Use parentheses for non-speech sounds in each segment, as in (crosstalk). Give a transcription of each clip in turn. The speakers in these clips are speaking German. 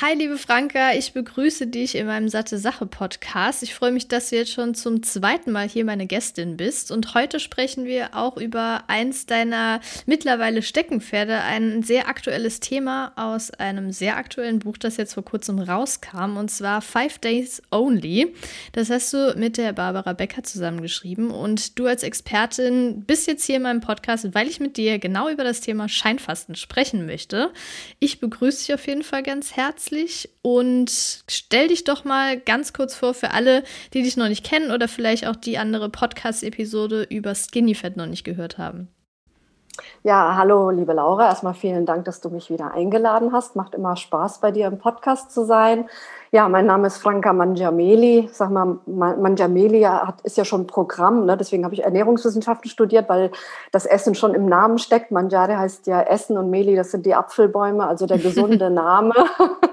Hi, liebe Franka, ich begrüße dich in meinem Satte Sache Podcast. Ich freue mich, dass du jetzt schon zum zweiten Mal hier meine Gästin bist. Und heute sprechen wir auch über eins deiner mittlerweile Steckenpferde, ein sehr aktuelles Thema aus einem sehr aktuellen Buch, das jetzt vor kurzem rauskam, und zwar Five Days Only. Das hast du mit der Barbara Becker zusammengeschrieben. Und du als Expertin bist jetzt hier in meinem Podcast, weil ich mit dir genau über das Thema Scheinfasten sprechen möchte. Ich begrüße dich auf jeden Fall ganz herzlich herzlich und stell dich doch mal ganz kurz vor für alle, die dich noch nicht kennen oder vielleicht auch die andere Podcast-Episode über Skinny Fat noch nicht gehört haben. Ja, hallo, liebe Laura. Erstmal vielen Dank, dass du mich wieder eingeladen hast. Macht immer Spaß, bei dir im Podcast zu sein. Ja, mein Name ist Franka Mangiameli. Sag mal, Mangiameli hat, ist ja schon Programm, ne? deswegen habe ich Ernährungswissenschaften studiert, weil das Essen schon im Namen steckt. Mangiare heißt ja Essen und Meli, das sind die Apfelbäume, also der gesunde (laughs) Name.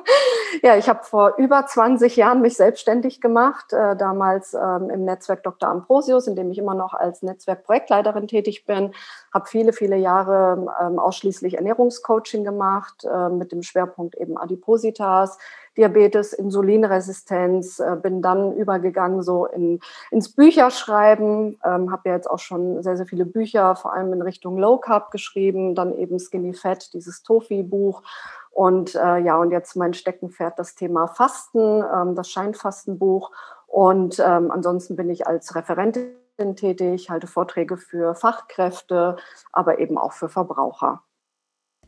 (laughs) ja, ich habe vor über 20 Jahren mich selbstständig gemacht, äh, damals ähm, im Netzwerk Dr. Ambrosius, in dem ich immer noch als Netzwerkprojektleiterin tätig bin, habe viele, viele Jahre ähm, ausschließlich Ernährungscoaching gemacht, äh, mit dem Schwerpunkt eben Adipositas, Diabetes, Insulinresistenz, äh, bin dann übergegangen so in, ins Bücherschreiben, ähm, habe ja jetzt auch schon sehr, sehr viele Bücher, vor allem in Richtung Low Carb geschrieben, dann eben Skinny Fat, dieses Tofi-Buch. Und äh, ja, und jetzt mein Steckenpferd das Thema Fasten, ähm, das Scheinfastenbuch. Und ähm, ansonsten bin ich als Referentin tätig, halte Vorträge für Fachkräfte, aber eben auch für Verbraucher.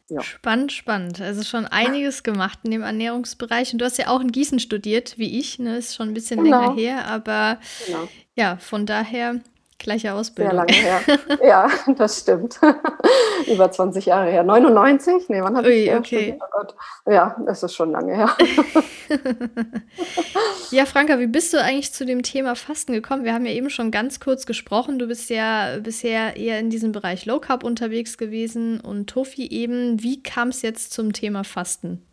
Ja. Spannend, spannend. Also schon einiges gemacht in dem Ernährungsbereich. Und du hast ja auch in Gießen studiert, wie ich. Ne? Ist schon ein bisschen genau. länger her, aber genau. ja, von daher Gleiche Ausbildung. Sehr lange her. (laughs) ja, das stimmt. (laughs) Über 20 Jahre her. 99? Nee, wann habe ich Ui, okay. Oh Gott. Ja, das ist schon lange her. (laughs) ja, Franka, wie bist du eigentlich zu dem Thema Fasten gekommen? Wir haben ja eben schon ganz kurz gesprochen. Du bist ja bisher eher in diesem Bereich Low Carb unterwegs gewesen und Tofi eben. Wie kam es jetzt zum Thema Fasten?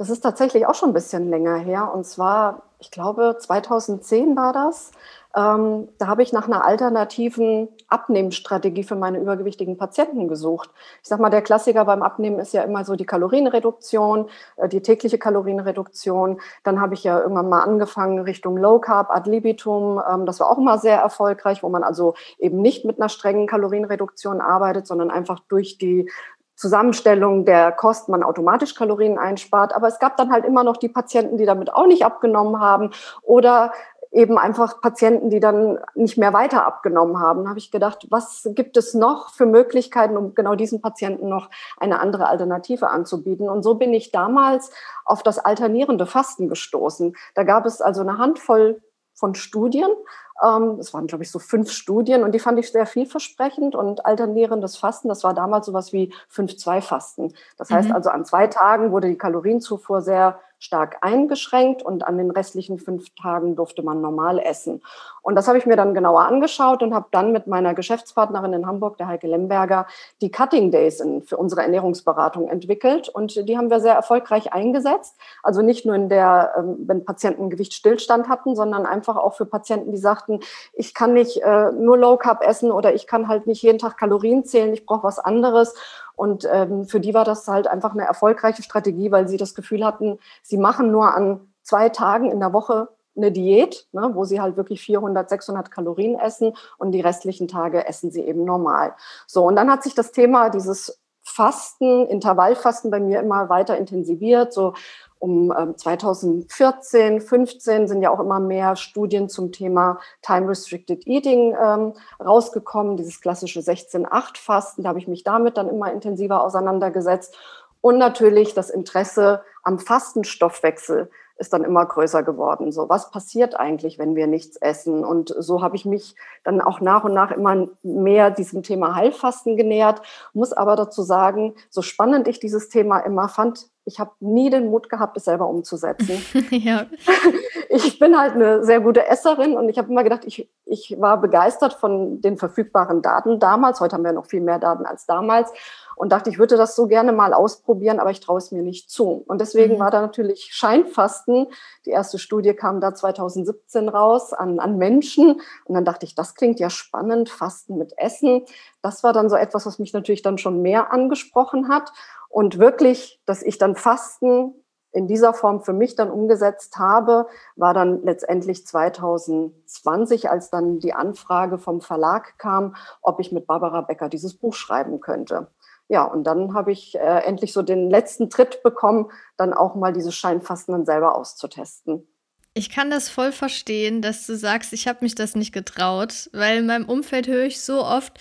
Das ist tatsächlich auch schon ein bisschen länger her. Und zwar, ich glaube, 2010 war das. Ähm, da habe ich nach einer alternativen Abnehmstrategie für meine übergewichtigen Patienten gesucht. Ich sage mal, der Klassiker beim Abnehmen ist ja immer so die Kalorienreduktion, äh, die tägliche Kalorienreduktion. Dann habe ich ja irgendwann mal angefangen Richtung Low Carb, Ad libitum. Ähm, das war auch immer sehr erfolgreich, wo man also eben nicht mit einer strengen Kalorienreduktion arbeitet, sondern einfach durch die Zusammenstellung der Kost man automatisch Kalorien einspart. Aber es gab dann halt immer noch die Patienten, die damit auch nicht abgenommen haben oder eben einfach Patienten, die dann nicht mehr weiter abgenommen haben. Habe ich gedacht, was gibt es noch für Möglichkeiten, um genau diesen Patienten noch eine andere Alternative anzubieten? Und so bin ich damals auf das alternierende Fasten gestoßen. Da gab es also eine Handvoll von Studien. Ähm, es waren, glaube ich, so fünf Studien und die fand ich sehr vielversprechend und alternierendes Fasten, das war damals sowas wie 5-2-Fasten. Das heißt mhm. also, an zwei Tagen wurde die Kalorienzufuhr sehr stark eingeschränkt und an den restlichen fünf Tagen durfte man normal essen. Und das habe ich mir dann genauer angeschaut und habe dann mit meiner Geschäftspartnerin in Hamburg, der Heike Lemberger, die Cutting Days in, für unsere Ernährungsberatung entwickelt. Und die haben wir sehr erfolgreich eingesetzt. Also nicht nur in der, ähm, wenn Patienten Gewichtsstillstand hatten, sondern einfach auch für Patienten, die sagten, ich kann nicht äh, nur Low Carb essen oder ich kann halt nicht jeden Tag Kalorien zählen, ich brauche was anderes. Und ähm, für die war das halt einfach eine erfolgreiche Strategie, weil sie das Gefühl hatten, sie machen nur an zwei Tagen in der Woche eine Diät, ne, wo sie halt wirklich 400, 600 Kalorien essen und die restlichen Tage essen sie eben normal. So, und dann hat sich das Thema dieses Fasten, Intervallfasten bei mir immer weiter intensiviert. So um 2014, 15 sind ja auch immer mehr Studien zum Thema Time Restricted Eating ähm, rausgekommen, dieses klassische 16-8-Fasten. Da habe ich mich damit dann immer intensiver auseinandergesetzt. Und natürlich das Interesse am Fastenstoffwechsel ist dann immer größer geworden. So, was passiert eigentlich, wenn wir nichts essen? Und so habe ich mich dann auch nach und nach immer mehr diesem Thema Heilfasten genähert. Muss aber dazu sagen, so spannend ich dieses Thema immer fand, ich habe nie den Mut gehabt, es selber umzusetzen. (laughs) ja. (laughs) ich bin halt eine sehr gute Esserin und ich habe immer gedacht, ich, ich war begeistert von den verfügbaren Daten damals. Heute haben wir noch viel mehr Daten als damals und dachte, ich würde das so gerne mal ausprobieren, aber ich traue es mir nicht zu. Und deswegen mhm. war da natürlich Scheinfasten. Die erste Studie kam da 2017 raus an, an Menschen. Und dann dachte ich, das klingt ja spannend, Fasten mit Essen. Das war dann so etwas, was mich natürlich dann schon mehr angesprochen hat. Und wirklich, dass ich dann Fasten in dieser Form für mich dann umgesetzt habe, war dann letztendlich 2020, als dann die Anfrage vom Verlag kam, ob ich mit Barbara Becker dieses Buch schreiben könnte. Ja, und dann habe ich äh, endlich so den letzten Tritt bekommen, dann auch mal dieses Scheinfasten dann selber auszutesten. Ich kann das voll verstehen, dass du sagst, ich habe mich das nicht getraut, weil in meinem Umfeld höre ich so oft,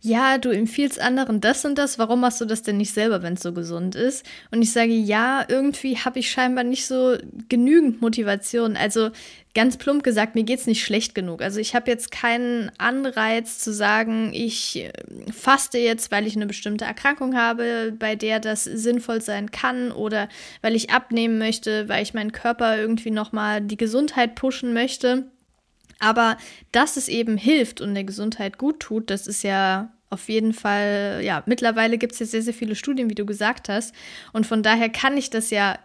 ja, du empfiehlst anderen das und das, warum machst du das denn nicht selber, wenn es so gesund ist? Und ich sage, ja, irgendwie habe ich scheinbar nicht so genügend Motivation. Also ganz plump gesagt, mir geht es nicht schlecht genug. Also ich habe jetzt keinen Anreiz zu sagen, ich äh, faste jetzt, weil ich eine bestimmte Erkrankung habe, bei der das sinnvoll sein kann oder weil ich abnehmen möchte, weil ich meinen Körper irgendwie nochmal die Gesundheit pushen möchte. Aber dass es eben hilft und der Gesundheit gut tut, das ist ja auf jeden Fall, ja, mittlerweile gibt es ja sehr, sehr viele Studien, wie du gesagt hast. Und von daher kann ich das ja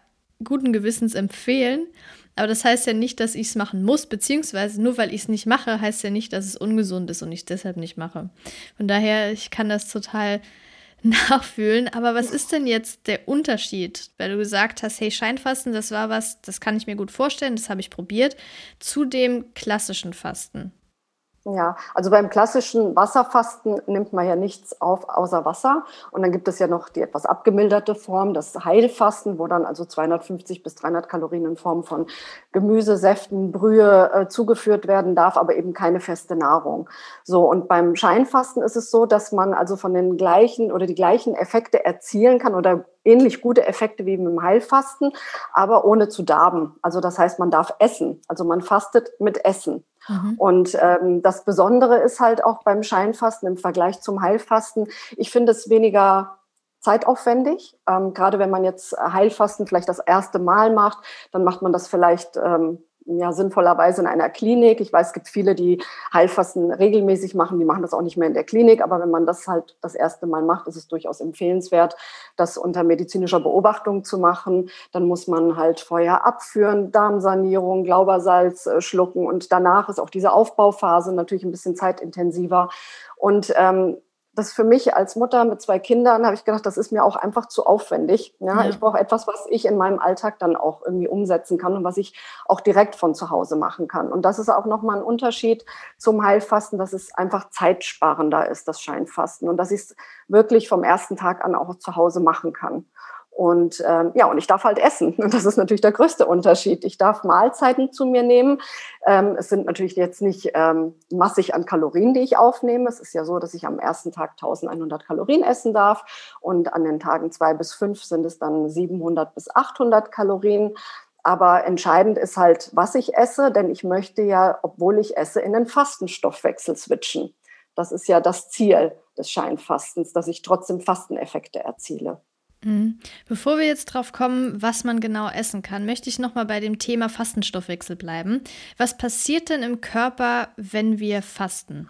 guten Gewissens empfehlen. Aber das heißt ja nicht, dass ich es machen muss, beziehungsweise nur weil ich es nicht mache, heißt ja nicht, dass es ungesund ist und ich es deshalb nicht mache. Von daher, ich kann das total (laughs) nachfühlen. Aber was ist denn jetzt der Unterschied? Weil du gesagt hast, hey, Scheinfasten, das war was, das kann ich mir gut vorstellen, das habe ich probiert, zu dem klassischen Fasten. Ja, also beim klassischen Wasserfasten nimmt man ja nichts auf außer Wasser. Und dann gibt es ja noch die etwas abgemilderte Form, das Heilfasten, wo dann also 250 bis 300 Kalorien in Form von Gemüse, Säften, Brühe äh, zugeführt werden darf, aber eben keine feste Nahrung. So, und beim Scheinfasten ist es so, dass man also von den gleichen oder die gleichen Effekte erzielen kann oder ähnlich gute Effekte wie im Heilfasten, aber ohne zu darben. Also das heißt, man darf essen. Also man fastet mit Essen. Mhm. Und ähm, das Besondere ist halt auch beim Scheinfasten im Vergleich zum Heilfasten, ich finde es weniger zeitaufwendig. Ähm, gerade wenn man jetzt Heilfasten vielleicht das erste Mal macht, dann macht man das vielleicht ähm, ja, sinnvollerweise in einer Klinik. Ich weiß, es gibt viele, die Heilfasten regelmäßig machen, die machen das auch nicht mehr in der Klinik. Aber wenn man das halt das erste Mal macht, ist es durchaus empfehlenswert, das unter medizinischer Beobachtung zu machen. Dann muss man halt vorher abführen, Darmsanierung, Glaubersalz äh, schlucken und danach ist auch diese Aufbauphase natürlich ein bisschen zeitintensiver. Und ähm, das für mich als Mutter mit zwei Kindern habe ich gedacht, das ist mir auch einfach zu aufwendig. Ja, ja. ich brauche etwas, was ich in meinem Alltag dann auch irgendwie umsetzen kann und was ich auch direkt von zu Hause machen kann. Und das ist auch nochmal ein Unterschied zum Heilfasten, dass es einfach zeitsparender ist, das Scheinfasten und dass ich es wirklich vom ersten Tag an auch zu Hause machen kann. Und ähm, ja, und ich darf halt essen. Und (laughs) das ist natürlich der größte Unterschied. Ich darf Mahlzeiten zu mir nehmen. Ähm, es sind natürlich jetzt nicht ähm, massig an Kalorien, die ich aufnehme. Es ist ja so, dass ich am ersten Tag 1100 Kalorien essen darf und an den Tagen zwei bis fünf sind es dann 700 bis 800 Kalorien. Aber entscheidend ist halt, was ich esse, denn ich möchte ja, obwohl ich esse, in den Fastenstoffwechsel switchen. Das ist ja das Ziel des Scheinfastens, dass ich trotzdem Fasteneffekte erziele. Mhm. Bevor wir jetzt drauf kommen, was man genau essen kann, möchte ich nochmal bei dem Thema Fastenstoffwechsel bleiben. Was passiert denn im Körper, wenn wir fasten?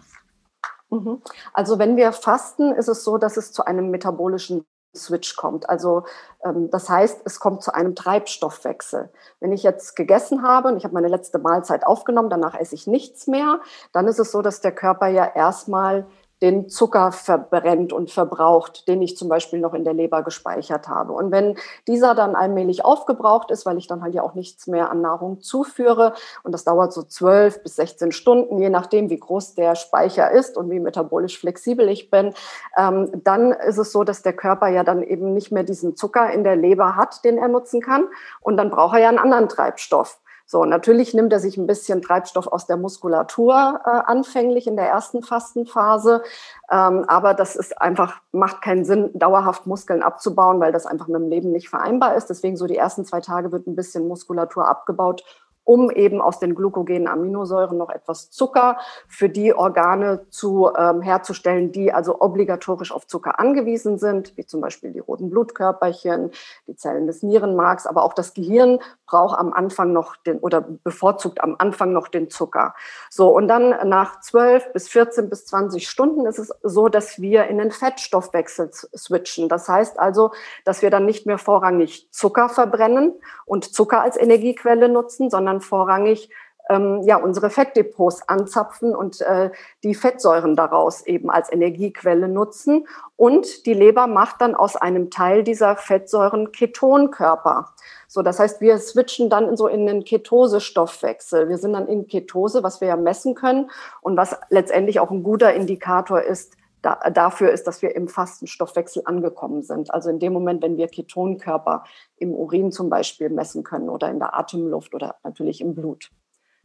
Mhm. Also wenn wir fasten, ist es so, dass es zu einem metabolischen Switch kommt. Also ähm, das heißt, es kommt zu einem Treibstoffwechsel. Wenn ich jetzt gegessen habe und ich habe meine letzte Mahlzeit aufgenommen, danach esse ich nichts mehr, dann ist es so, dass der Körper ja erstmal den Zucker verbrennt und verbraucht, den ich zum Beispiel noch in der Leber gespeichert habe. Und wenn dieser dann allmählich aufgebraucht ist, weil ich dann halt ja auch nichts mehr an Nahrung zuführe, und das dauert so zwölf bis 16 Stunden, je nachdem, wie groß der Speicher ist und wie metabolisch flexibel ich bin, ähm, dann ist es so, dass der Körper ja dann eben nicht mehr diesen Zucker in der Leber hat, den er nutzen kann. Und dann braucht er ja einen anderen Treibstoff. So, natürlich nimmt er sich ein bisschen Treibstoff aus der Muskulatur äh, anfänglich in der ersten Fastenphase, ähm, aber das ist einfach, macht keinen Sinn, dauerhaft Muskeln abzubauen, weil das einfach mit dem Leben nicht vereinbar ist. Deswegen so die ersten zwei Tage wird ein bisschen Muskulatur abgebaut, um eben aus den glukogenen Aminosäuren noch etwas Zucker für die Organe zu ähm, herzustellen, die also obligatorisch auf Zucker angewiesen sind, wie zum Beispiel die roten Blutkörperchen, die Zellen des Nierenmarks, aber auch das Gehirn braucht am Anfang noch den oder bevorzugt am Anfang noch den Zucker. So und dann nach 12 bis 14 bis 20 Stunden ist es so, dass wir in den Fettstoffwechsel switchen. Das heißt also, dass wir dann nicht mehr vorrangig Zucker verbrennen und Zucker als Energiequelle nutzen, sondern sondern vorrangig ähm, ja, unsere Fettdepots anzapfen und äh, die Fettsäuren daraus eben als Energiequelle nutzen. Und die Leber macht dann aus einem Teil dieser Fettsäuren Ketonkörper. So, das heißt, wir switchen dann so in den Ketosestoffwechsel. Wir sind dann in Ketose, was wir ja messen können und was letztendlich auch ein guter Indikator ist, da, dafür ist, dass wir im Fastenstoffwechsel angekommen sind. Also in dem Moment, wenn wir Ketonkörper im Urin zum Beispiel messen können oder in der Atemluft oder natürlich im Blut.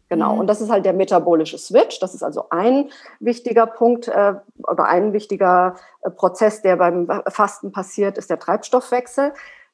Genau, mhm. und das ist halt der metabolische Switch. Das ist also ein wichtiger Punkt äh, oder ein wichtiger äh, Prozess, der beim Fasten passiert, ist der Treibstoffwechsel.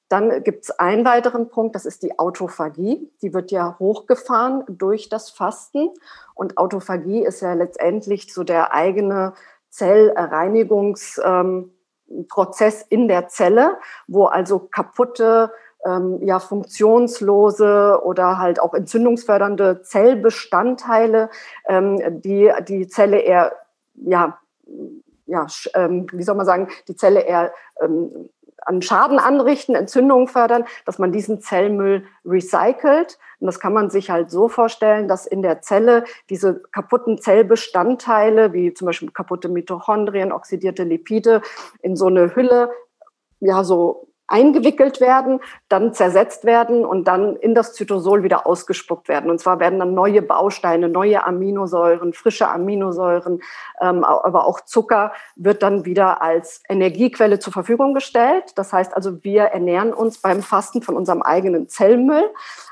Dann gibt es einen weiteren Punkt, das ist die Autophagie. Die wird ja hochgefahren durch das Fasten. Und Autophagie ist ja letztendlich so der eigene Zellreinigungsprozess ähm, in der Zelle, wo also kaputte, ähm, ja, funktionslose oder halt auch entzündungsfördernde Zellbestandteile, ähm, die die Zelle eher, ja, ja, wie soll man sagen, die Zelle eher an Schaden anrichten, Entzündungen fördern, dass man diesen Zellmüll recycelt. Und das kann man sich halt so vorstellen, dass in der Zelle diese kaputten Zellbestandteile, wie zum Beispiel kaputte Mitochondrien, oxidierte Lipide, in so eine Hülle, ja, so eingewickelt werden, dann zersetzt werden und dann in das Zytosol wieder ausgespuckt werden. Und zwar werden dann neue Bausteine, neue Aminosäuren, frische Aminosäuren, ähm, aber auch Zucker wird dann wieder als Energiequelle zur Verfügung gestellt. Das heißt also, wir ernähren uns beim Fasten von unserem eigenen Zellmüll.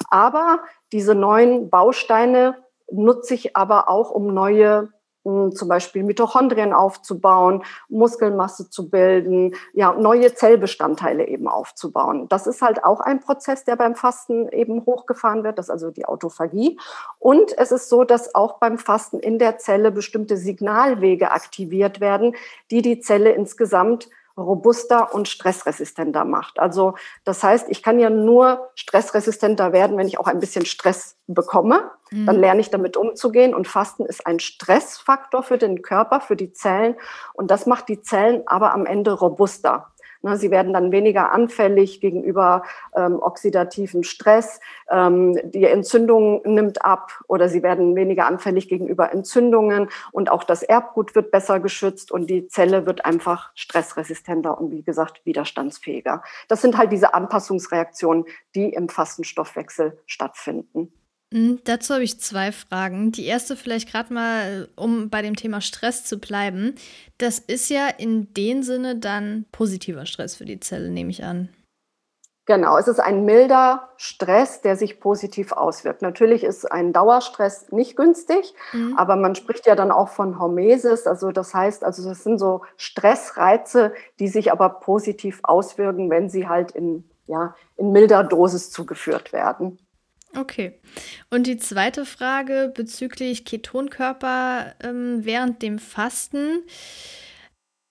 Aber diese neuen Bausteine nutze ich aber auch, um neue zum Beispiel Mitochondrien aufzubauen, Muskelmasse zu bilden, ja, neue Zellbestandteile eben aufzubauen. Das ist halt auch ein Prozess, der beim Fasten eben hochgefahren wird, das ist also die Autophagie. Und es ist so, dass auch beim Fasten in der Zelle bestimmte Signalwege aktiviert werden, die die Zelle insgesamt robuster und stressresistenter macht. Also das heißt, ich kann ja nur stressresistenter werden, wenn ich auch ein bisschen Stress bekomme. Mhm. Dann lerne ich damit umzugehen. Und Fasten ist ein Stressfaktor für den Körper, für die Zellen. Und das macht die Zellen aber am Ende robuster. Ne, sie werden dann weniger anfällig gegenüber ähm, oxidativen Stress. Ähm, die Entzündung nimmt ab oder sie werden weniger anfällig gegenüber Entzündungen und auch das Erbgut wird besser geschützt und die Zelle wird einfach stressresistenter und wie gesagt widerstandsfähiger. Das sind halt diese Anpassungsreaktionen, die im Fastenstoffwechsel stattfinden. Mhm, dazu habe ich zwei Fragen. Die erste vielleicht gerade mal, um bei dem Thema Stress zu bleiben. Das ist ja in dem Sinne dann positiver Stress für die Zelle, nehme ich an. Genau, es ist ein milder Stress, der sich positiv auswirkt. Natürlich ist ein Dauerstress nicht günstig, mhm. aber man spricht ja dann auch von Hormesis. Also das heißt, also das sind so Stressreize, die sich aber positiv auswirken, wenn sie halt in, ja, in milder Dosis zugeführt werden. Okay. Und die zweite Frage bezüglich Ketonkörper ähm, während dem Fasten.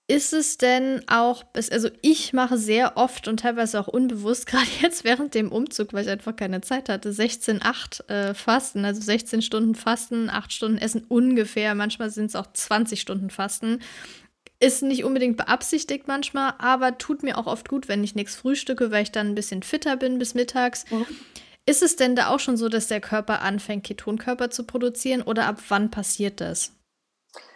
Ist es denn auch, also ich mache sehr oft und teilweise auch unbewusst, (laughs) gerade jetzt während dem Umzug, weil ich einfach keine Zeit hatte, 16-8 äh, Fasten, also 16 Stunden Fasten, 8 Stunden Essen ungefähr, manchmal sind es auch 20 Stunden Fasten. Ist nicht unbedingt beabsichtigt manchmal, aber tut mir auch oft gut, wenn ich nichts frühstücke, weil ich dann ein bisschen fitter bin bis mittags. Mhm. Ist es denn da auch schon so, dass der Körper anfängt, Ketonkörper zu produzieren oder ab wann passiert das?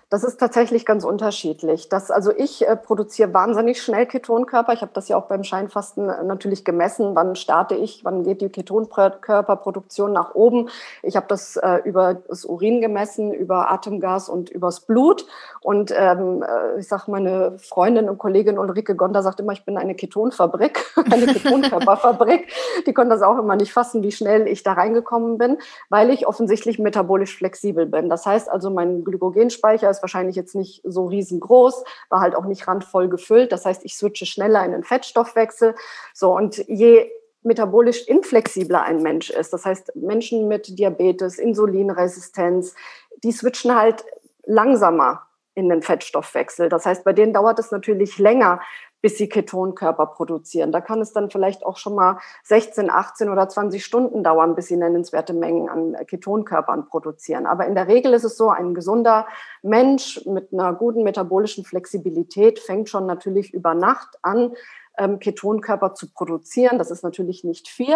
Das ist tatsächlich ganz unterschiedlich. Das, also ich äh, produziere wahnsinnig schnell Ketonkörper. Ich habe das ja auch beim Scheinfasten äh, natürlich gemessen. Wann starte ich? Wann geht die Ketonkörperproduktion nach oben? Ich habe das äh, über das Urin gemessen, über Atemgas und übers Blut. Und ähm, äh, ich sage, meine Freundin und Kollegin Ulrike Gonda sagt immer, ich bin eine Ketonfabrik, (laughs) eine Ketonkörperfabrik. Die konnte das auch immer nicht fassen, wie schnell ich da reingekommen bin, weil ich offensichtlich metabolisch flexibel bin. Das heißt also, mein Glykogenspeicher ist wahrscheinlich jetzt nicht so riesengroß, war halt auch nicht randvoll gefüllt. Das heißt, ich switche schneller in den Fettstoffwechsel. So, und je metabolisch inflexibler ein Mensch ist, das heißt Menschen mit Diabetes, Insulinresistenz, die switchen halt langsamer in den Fettstoffwechsel. Das heißt, bei denen dauert es natürlich länger, bis sie Ketonkörper produzieren. Da kann es dann vielleicht auch schon mal 16, 18 oder 20 Stunden dauern, bis sie nennenswerte Mengen an Ketonkörpern produzieren. Aber in der Regel ist es so, ein gesunder Mensch mit einer guten metabolischen Flexibilität fängt schon natürlich über Nacht an, ähm, Ketonkörper zu produzieren. Das ist natürlich nicht viel,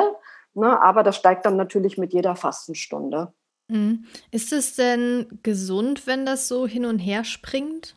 ne, aber das steigt dann natürlich mit jeder Fastenstunde. Mhm. Ist es denn gesund, wenn das so hin und her springt?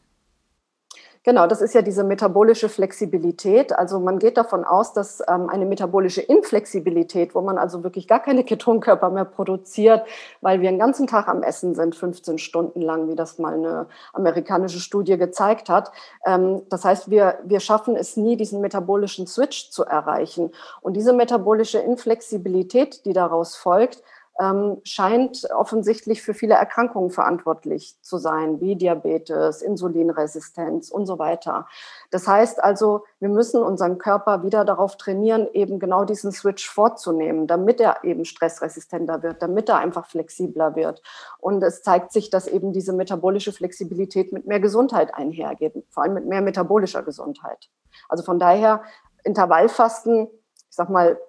Genau, das ist ja diese metabolische Flexibilität. Also man geht davon aus, dass ähm, eine metabolische Inflexibilität, wo man also wirklich gar keine Ketonkörper mehr produziert, weil wir den ganzen Tag am Essen sind, 15 Stunden lang, wie das mal eine amerikanische Studie gezeigt hat. Ähm, das heißt, wir, wir schaffen es nie, diesen metabolischen Switch zu erreichen. Und diese metabolische Inflexibilität, die daraus folgt, ähm, scheint offensichtlich für viele Erkrankungen verantwortlich zu sein, wie Diabetes, Insulinresistenz und so weiter. Das heißt also, wir müssen unseren Körper wieder darauf trainieren, eben genau diesen Switch vorzunehmen, damit er eben stressresistenter wird, damit er einfach flexibler wird. Und es zeigt sich, dass eben diese metabolische Flexibilität mit mehr Gesundheit einhergeht, vor allem mit mehr metabolischer Gesundheit. Also von daher Intervallfasten, ich sag mal,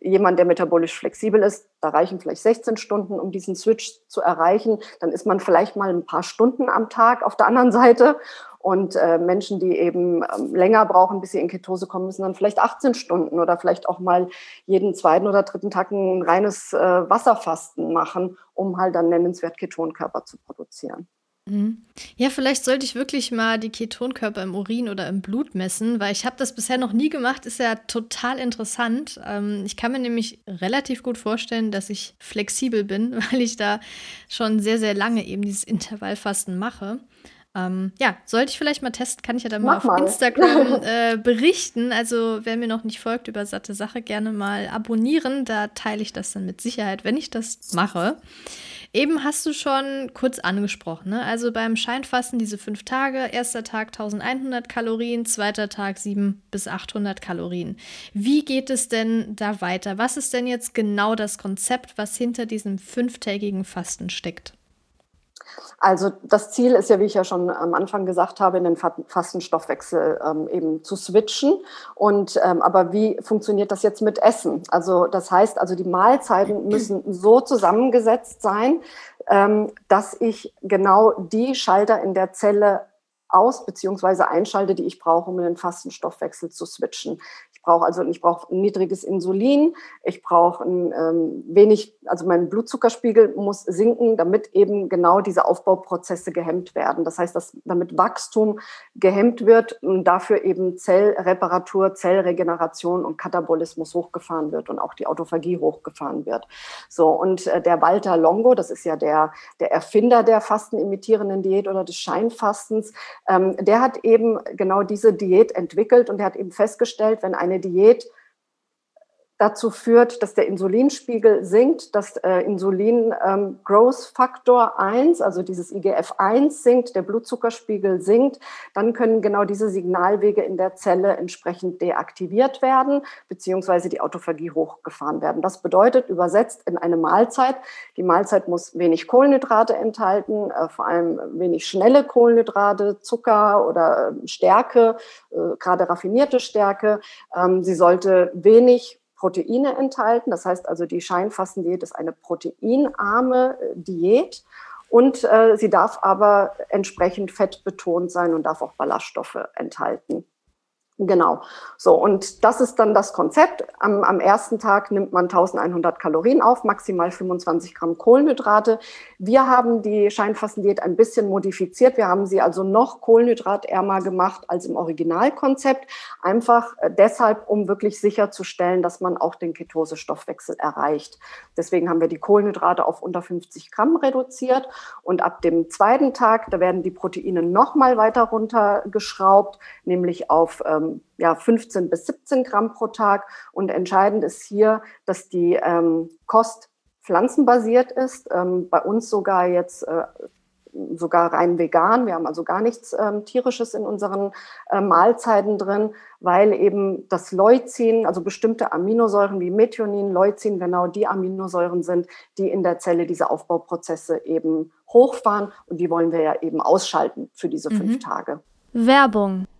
jemand, der metabolisch flexibel ist, da reichen vielleicht 16 Stunden, um diesen Switch zu erreichen. Dann ist man vielleicht mal ein paar Stunden am Tag auf der anderen Seite. Und äh, Menschen, die eben ähm, länger brauchen, bis sie in Ketose kommen, müssen dann vielleicht 18 Stunden oder vielleicht auch mal jeden zweiten oder dritten Tag ein reines äh, Wasserfasten machen, um halt dann nennenswert Ketonkörper zu produzieren. Mhm. Ja, vielleicht sollte ich wirklich mal die Ketonkörper im Urin oder im Blut messen, weil ich habe das bisher noch nie gemacht. Ist ja total interessant. Ähm, ich kann mir nämlich relativ gut vorstellen, dass ich flexibel bin, (laughs) weil ich da schon sehr, sehr lange eben dieses Intervallfasten mache. Ähm, ja, sollte ich vielleicht mal testen, kann ich ja dann mal Mach auf mal. Instagram (laughs) äh, berichten. Also wer mir noch nicht folgt über satte Sache, gerne mal abonnieren. Da teile ich das dann mit Sicherheit, wenn ich das mache. Eben hast du schon kurz angesprochen, ne? also beim Scheinfasten diese fünf Tage, erster Tag 1100 Kalorien, zweiter Tag 7 bis 800 Kalorien. Wie geht es denn da weiter? Was ist denn jetzt genau das Konzept, was hinter diesem fünftägigen Fasten steckt? Also das Ziel ist ja, wie ich ja schon am Anfang gesagt habe, in den Fastenstoffwechsel ähm, eben zu switchen. Und ähm, aber wie funktioniert das jetzt mit Essen? Also das heißt, also die Mahlzeiten (clears throat) müssen so zusammengesetzt sein, ähm, dass ich genau die Schalter in der Zelle aus bzw. einschalte, die ich brauche, um den Fastenstoffwechsel zu switchen brauche also ich brauche niedriges Insulin, ich brauche ein ähm, wenig, also mein Blutzuckerspiegel muss sinken, damit eben genau diese Aufbauprozesse gehemmt werden. Das heißt, dass damit Wachstum gehemmt wird und dafür eben Zellreparatur, Zellregeneration und Katabolismus hochgefahren wird und auch die Autophagie hochgefahren wird. So und äh, der Walter Longo, das ist ja der der Erfinder der fastenimitierenden Diät oder des Scheinfastens, der hat eben genau diese Diät entwickelt und der hat eben festgestellt, wenn eine Diät dazu führt, dass der Insulinspiegel sinkt, dass äh, Insulin ähm, Growth Factor 1, also dieses IGF-1 sinkt, der Blutzuckerspiegel sinkt, dann können genau diese Signalwege in der Zelle entsprechend deaktiviert werden, beziehungsweise die Autophagie hochgefahren werden. Das bedeutet übersetzt in eine Mahlzeit, die Mahlzeit muss wenig Kohlenhydrate enthalten, äh, vor allem wenig schnelle Kohlenhydrate, Zucker oder äh, Stärke, gerade raffinierte Stärke. Ähm, sie sollte wenig Proteine enthalten. Das heißt also, die Scheinfastendiät ist eine proteinarme äh, Diät. Und äh, sie darf aber entsprechend fettbetont sein und darf auch Ballaststoffe enthalten. Genau. So, und das ist dann das Konzept. Am, am ersten Tag nimmt man 1100 Kalorien auf, maximal 25 Gramm Kohlenhydrate. Wir haben die Scheinfastendiät ein bisschen modifiziert. Wir haben sie also noch kohlenhydratärmer gemacht als im Originalkonzept. Einfach äh, deshalb, um wirklich sicherzustellen, dass man auch den Ketosestoffwechsel erreicht. Deswegen haben wir die Kohlenhydrate auf unter 50 Gramm reduziert. Und ab dem zweiten Tag, da werden die Proteine noch mal weiter runtergeschraubt, nämlich auf ähm, ja, 15 bis 17 Gramm pro Tag. Und entscheidend ist hier, dass die ähm, Kost pflanzenbasiert ist. Ähm, bei uns sogar jetzt äh, sogar rein vegan. Wir haben also gar nichts ähm, Tierisches in unseren äh, Mahlzeiten drin, weil eben das Leucin, also bestimmte Aminosäuren wie Methionin, Leucin genau die Aminosäuren sind, die in der Zelle diese Aufbauprozesse eben hochfahren und die wollen wir ja eben ausschalten für diese mhm. fünf Tage. Werbung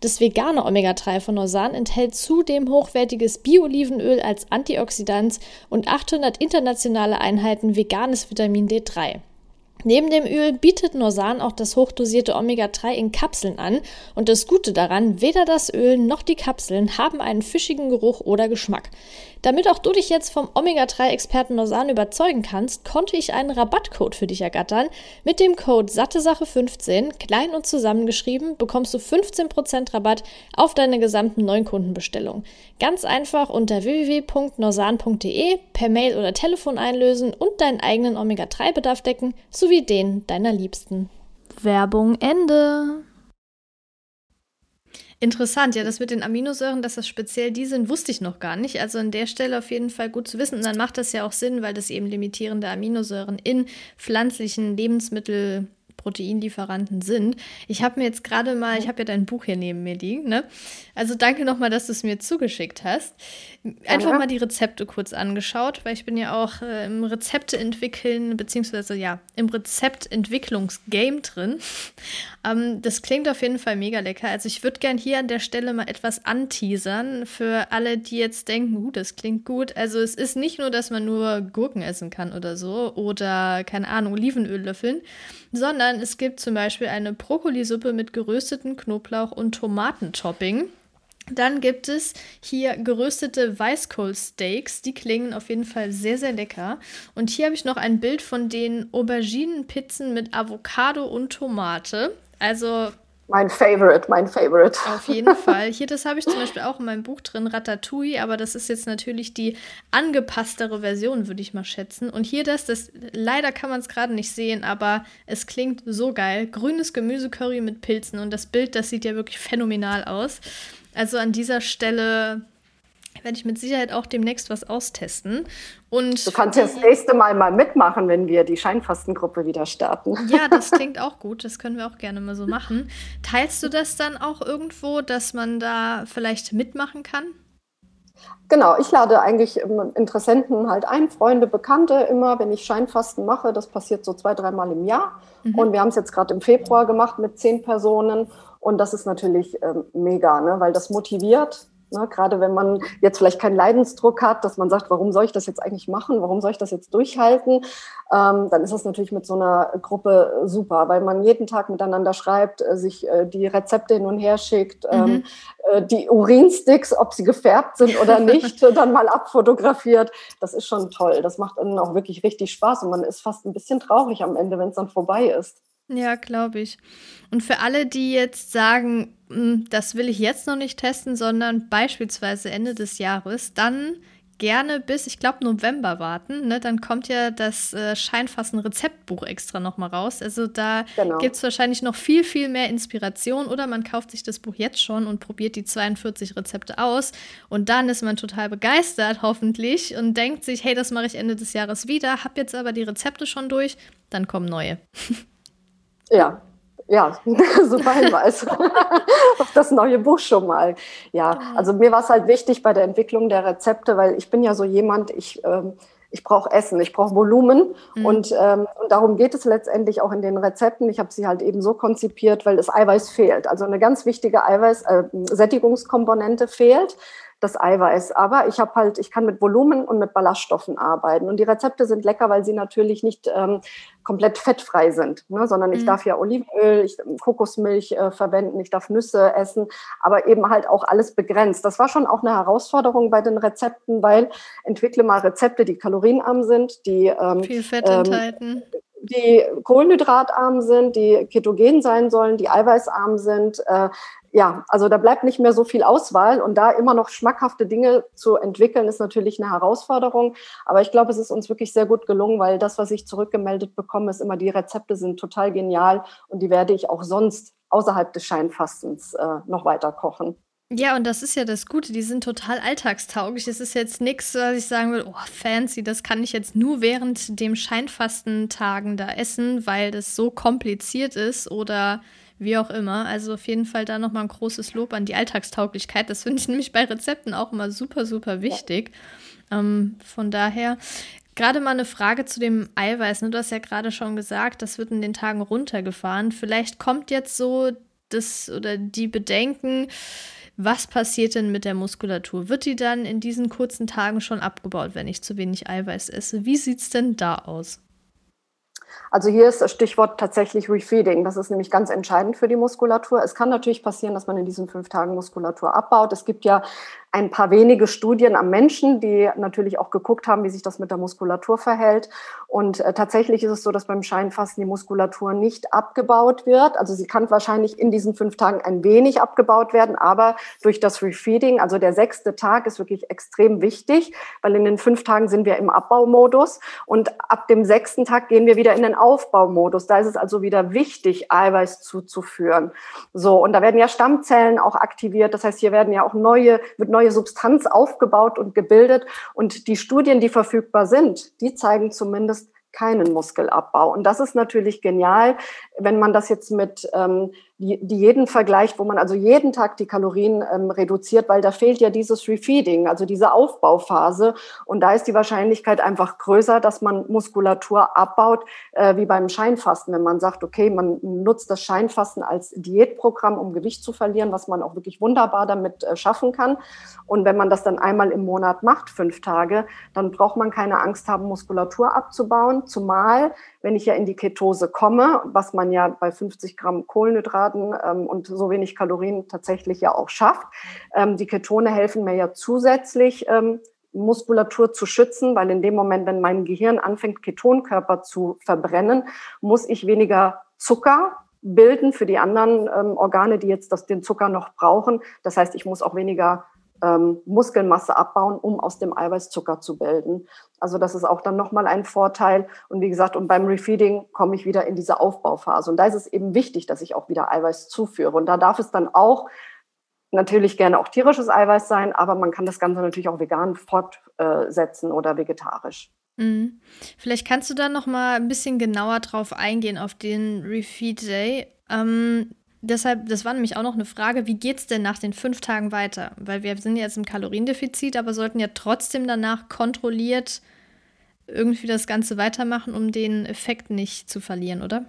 Das vegane Omega-3 von Norsan enthält zudem hochwertiges Bio-Olivenöl als Antioxidant und 800 internationale Einheiten veganes Vitamin D3. Neben dem Öl bietet Norsan auch das hochdosierte Omega-3 in Kapseln an und das Gute daran, weder das Öl noch die Kapseln haben einen fischigen Geruch oder Geschmack. Damit auch du dich jetzt vom Omega-3-Experten Norsan überzeugen kannst, konnte ich einen Rabattcode für dich ergattern. Mit dem Code SatteSache15, klein und zusammengeschrieben, bekommst du 15% Rabatt auf deine gesamten neuen Kundenbestellungen. Ganz einfach unter www.norsan.de per Mail oder Telefon einlösen und deinen eigenen Omega-3-Bedarf decken, sowie den deiner Liebsten. Werbung Ende. Interessant, ja, das mit den Aminosäuren, dass das speziell die sind, wusste ich noch gar nicht. Also an der Stelle auf jeden Fall gut zu wissen. Und dann macht das ja auch Sinn, weil das eben limitierende Aminosäuren in pflanzlichen Lebensmitteln Proteinlieferanten sind. Ich habe mir jetzt gerade mal, ich habe ja dein Buch hier neben mir liegen, ne? Also danke nochmal, dass du es mir zugeschickt hast. Einfach ja. mal die Rezepte kurz angeschaut, weil ich bin ja auch äh, im Rezepte entwickeln, beziehungsweise ja, im Rezeptentwicklungsgame drin. (laughs) ähm, das klingt auf jeden Fall mega lecker. Also ich würde gern hier an der Stelle mal etwas anteasern für alle, die jetzt denken, uh, das klingt gut. Also es ist nicht nur, dass man nur Gurken essen kann oder so oder keine Ahnung, Olivenöl löffeln, sondern es gibt zum Beispiel eine Brokkolisuppe mit gerösteten Knoblauch und Tomatentopping. Dann gibt es hier geröstete Weißkohlsteaks. Die klingen auf jeden Fall sehr, sehr lecker. Und hier habe ich noch ein Bild von den Auberginenpizzen mit Avocado und Tomate. Also mein Favorite, mein Favorite. Auf jeden Fall. Hier, das habe ich zum Beispiel auch in meinem Buch drin, Ratatouille, aber das ist jetzt natürlich die angepasstere Version, würde ich mal schätzen. Und hier das, das leider kann man es gerade nicht sehen, aber es klingt so geil. Grünes Gemüsecurry mit Pilzen und das Bild, das sieht ja wirklich phänomenal aus. Also an dieser Stelle werde ich mit Sicherheit auch demnächst was austesten. Und du kannst ja das nächste Mal mal mitmachen, wenn wir die Scheinfastengruppe wieder starten. Ja, das (laughs) klingt auch gut. Das können wir auch gerne mal so machen. Teilst du das dann auch irgendwo, dass man da vielleicht mitmachen kann? Genau, ich lade eigentlich Interessenten halt ein, Freunde, Bekannte immer, wenn ich Scheinfasten mache. Das passiert so zwei, dreimal im Jahr. Mhm. Und wir haben es jetzt gerade im Februar gemacht mit zehn Personen. Und das ist natürlich ähm, mega, ne? weil das motiviert. Ne? Gerade wenn man jetzt vielleicht keinen Leidensdruck hat, dass man sagt, warum soll ich das jetzt eigentlich machen? Warum soll ich das jetzt durchhalten? Ähm, dann ist das natürlich mit so einer Gruppe super, weil man jeden Tag miteinander schreibt, äh, sich äh, die Rezepte hin und her schickt, ähm, mhm. äh, die Urinsticks, ob sie gefärbt sind oder (laughs) nicht, dann mal abfotografiert. Das ist schon toll. Das macht dann auch wirklich richtig Spaß und man ist fast ein bisschen traurig am Ende, wenn es dann vorbei ist. Ja, glaube ich. Und für alle, die jetzt sagen, hm, das will ich jetzt noch nicht testen, sondern beispielsweise Ende des Jahres, dann gerne bis, ich glaube, November warten. Ne? Dann kommt ja das äh, Scheinfassen-Rezeptbuch extra nochmal raus. Also da genau. gibt es wahrscheinlich noch viel, viel mehr Inspiration oder man kauft sich das Buch jetzt schon und probiert die 42 Rezepte aus. Und dann ist man total begeistert, hoffentlich, und denkt sich, hey, das mache ich Ende des Jahres wieder, hab jetzt aber die Rezepte schon durch, dann kommen neue. (laughs) Ja, ja, (laughs) super Hinweis (laughs) auf das neue Buch schon mal. Ja, also mir war es halt wichtig bei der Entwicklung der Rezepte, weil ich bin ja so jemand, ich ähm, ich brauche Essen, ich brauche Volumen mhm. und, ähm, und darum geht es letztendlich auch in den Rezepten. Ich habe sie halt eben so konzipiert, weil das Eiweiß fehlt. Also eine ganz wichtige Eiweiß, äh, Sättigungskomponente fehlt das Eiweiß. Aber ich habe halt, ich kann mit Volumen und mit Ballaststoffen arbeiten. Und die Rezepte sind lecker, weil sie natürlich nicht ähm, komplett fettfrei sind, ne? sondern ich mhm. darf ja Olivenöl, ich, Kokosmilch äh, verwenden, ich darf Nüsse essen, aber eben halt auch alles begrenzt. Das war schon auch eine Herausforderung bei den Rezepten, weil entwickle mal Rezepte, die kalorienarm sind, die ähm, viel Fett ähm, enthalten die kohlenhydratarm sind, die ketogen sein sollen, die eiweißarm sind, äh, ja, also da bleibt nicht mehr so viel Auswahl und da immer noch schmackhafte Dinge zu entwickeln, ist natürlich eine Herausforderung. Aber ich glaube, es ist uns wirklich sehr gut gelungen, weil das, was ich zurückgemeldet bekomme, ist immer, die Rezepte sind total genial und die werde ich auch sonst außerhalb des Scheinfastens äh, noch weiter kochen. Ja, und das ist ja das Gute, die sind total alltagstauglich. Es ist jetzt nichts, was ich sagen will, oh, fancy, das kann ich jetzt nur während dem Scheinfastentagen da essen, weil das so kompliziert ist oder wie auch immer. Also auf jeden Fall da nochmal ein großes Lob an die Alltagstauglichkeit. Das finde ich (laughs) nämlich bei Rezepten auch immer super, super wichtig. Ähm, von daher, gerade mal eine Frage zu dem Eiweiß. Ne? Du hast ja gerade schon gesagt, das wird in den Tagen runtergefahren. Vielleicht kommt jetzt so das oder die Bedenken, was passiert denn mit der Muskulatur? Wird die dann in diesen kurzen Tagen schon abgebaut, wenn ich zu wenig Eiweiß esse? Wie sieht es denn da aus? Also hier ist das Stichwort tatsächlich Refeeding. Das ist nämlich ganz entscheidend für die Muskulatur. Es kann natürlich passieren, dass man in diesen fünf Tagen Muskulatur abbaut. Es gibt ja ein paar wenige Studien am Menschen, die natürlich auch geguckt haben, wie sich das mit der Muskulatur verhält. Und äh, tatsächlich ist es so, dass beim Scheinfasten die Muskulatur nicht abgebaut wird. Also sie kann wahrscheinlich in diesen fünf Tagen ein wenig abgebaut werden, aber durch das Refeeding, also der sechste Tag ist wirklich extrem wichtig, weil in den fünf Tagen sind wir im Abbaumodus und ab dem sechsten Tag gehen wir wieder in den Aufbaumodus. Da ist es also wieder wichtig, Eiweiß zuzuführen. So, und da werden ja Stammzellen auch aktiviert. Das heißt, hier werden ja auch neue, wird neue neue Substanz aufgebaut und gebildet. Und die Studien, die verfügbar sind, die zeigen zumindest keinen Muskelabbau. Und das ist natürlich genial, wenn man das jetzt mit ähm, die, die jeden vergleicht, wo man also jeden Tag die Kalorien ähm, reduziert, weil da fehlt ja dieses Refeeding, also diese Aufbauphase. Und da ist die Wahrscheinlichkeit einfach größer, dass man Muskulatur abbaut, äh, wie beim Scheinfasten. Wenn man sagt, okay, man nutzt das Scheinfasten als Diätprogramm, um Gewicht zu verlieren, was man auch wirklich wunderbar damit äh, schaffen kann. Und wenn man das dann einmal im Monat macht, fünf Tage, dann braucht man keine Angst haben, Muskulatur abzubauen. Zumal, wenn ich ja in die Ketose komme, was man ja bei 50 Gramm Kohlenhydraten ähm, und so wenig Kalorien tatsächlich ja auch schafft. Ähm, die Ketone helfen mir ja zusätzlich, ähm, Muskulatur zu schützen, weil in dem Moment, wenn mein Gehirn anfängt, Ketonkörper zu verbrennen, muss ich weniger Zucker bilden für die anderen ähm, Organe, die jetzt das, den Zucker noch brauchen. Das heißt, ich muss auch weniger ähm, Muskelmasse abbauen, um aus dem Eiweiß Zucker zu bilden. Also das ist auch dann nochmal ein Vorteil. Und wie gesagt, und beim Refeeding komme ich wieder in diese Aufbauphase. Und da ist es eben wichtig, dass ich auch wieder Eiweiß zuführe. Und da darf es dann auch natürlich gerne auch tierisches Eiweiß sein, aber man kann das Ganze natürlich auch vegan fortsetzen oder vegetarisch. Mhm. Vielleicht kannst du da noch mal ein bisschen genauer drauf eingehen auf den Refeed Day. Ähm, Deshalb, das war nämlich auch noch eine Frage, wie geht es denn nach den fünf Tagen weiter? Weil wir sind jetzt im Kaloriendefizit, aber sollten ja trotzdem danach kontrolliert irgendwie das Ganze weitermachen, um den Effekt nicht zu verlieren, oder?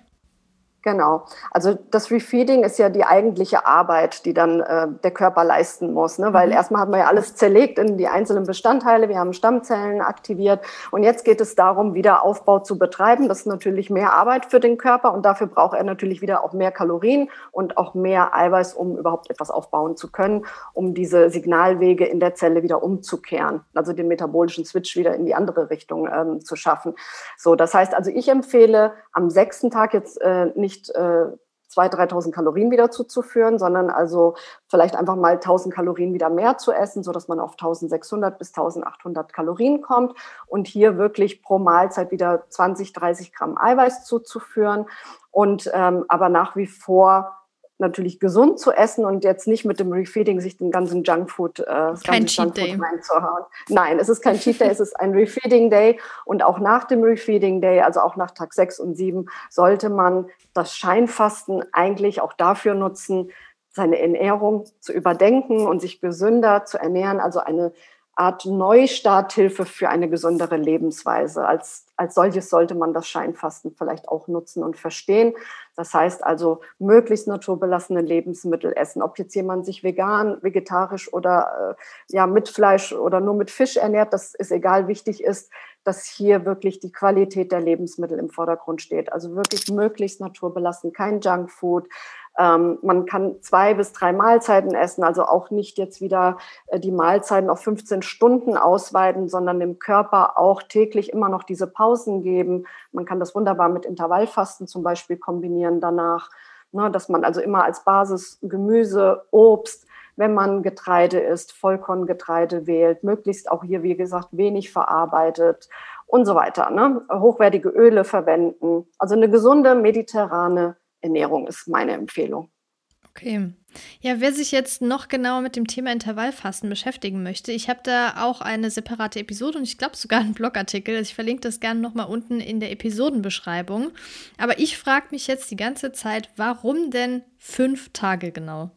Genau. Also das Refeeding ist ja die eigentliche Arbeit, die dann äh, der Körper leisten muss. Ne? Weil mhm. erstmal hat man ja alles zerlegt in die einzelnen Bestandteile. Wir haben Stammzellen aktiviert. Und jetzt geht es darum, wieder Aufbau zu betreiben. Das ist natürlich mehr Arbeit für den Körper. Und dafür braucht er natürlich wieder auch mehr Kalorien und auch mehr Eiweiß, um überhaupt etwas aufbauen zu können, um diese Signalwege in der Zelle wieder umzukehren. Also den metabolischen Switch wieder in die andere Richtung ähm, zu schaffen. So, das heißt also, ich empfehle am sechsten Tag jetzt äh, nicht nicht äh, 2.000, 3.000 Kalorien wieder zuzuführen, sondern also vielleicht einfach mal 1.000 Kalorien wieder mehr zu essen, so dass man auf 1.600 bis 1.800 Kalorien kommt und hier wirklich pro Mahlzeit wieder 20, 30 Gramm Eiweiß zuzuführen. Und ähm, aber nach wie vor natürlich gesund zu essen und jetzt nicht mit dem Refeeding sich den ganzen Junkfood, äh, das kein ganze Cheat Day. reinzuhauen. Nein, es ist kein Cheat Day, es ist ein Refeeding Day und auch nach dem Refeeding Day, also auch nach Tag 6 und 7, sollte man das Scheinfasten eigentlich auch dafür nutzen, seine Ernährung zu überdenken und sich gesünder zu ernähren, also eine Art Neustarthilfe für eine gesündere Lebensweise. Als, als solches sollte man das Scheinfasten vielleicht auch nutzen und verstehen. Das heißt also, möglichst naturbelassene Lebensmittel essen. Ob jetzt jemand sich vegan, vegetarisch oder äh, ja, mit Fleisch oder nur mit Fisch ernährt, das ist egal. Wichtig ist, dass hier wirklich die Qualität der Lebensmittel im Vordergrund steht. Also wirklich möglichst naturbelassen, kein Junkfood, ähm, man kann zwei bis drei Mahlzeiten essen, also auch nicht jetzt wieder äh, die Mahlzeiten auf 15 Stunden ausweiten, sondern dem Körper auch täglich immer noch diese Pausen geben. Man kann das wunderbar mit Intervallfasten zum Beispiel kombinieren danach, ne, dass man also immer als Basis Gemüse, Obst, wenn man Getreide isst, Vollkorngetreide wählt, möglichst auch hier, wie gesagt, wenig verarbeitet und so weiter. Ne? Hochwertige Öle verwenden. Also eine gesunde mediterrane Ernährung ist meine Empfehlung. Okay. Ja, wer sich jetzt noch genauer mit dem Thema Intervallfasten beschäftigen möchte, ich habe da auch eine separate Episode und ich glaube sogar einen Blogartikel. Ich verlinke das gerne nochmal unten in der Episodenbeschreibung. Aber ich frage mich jetzt die ganze Zeit, warum denn fünf Tage genau?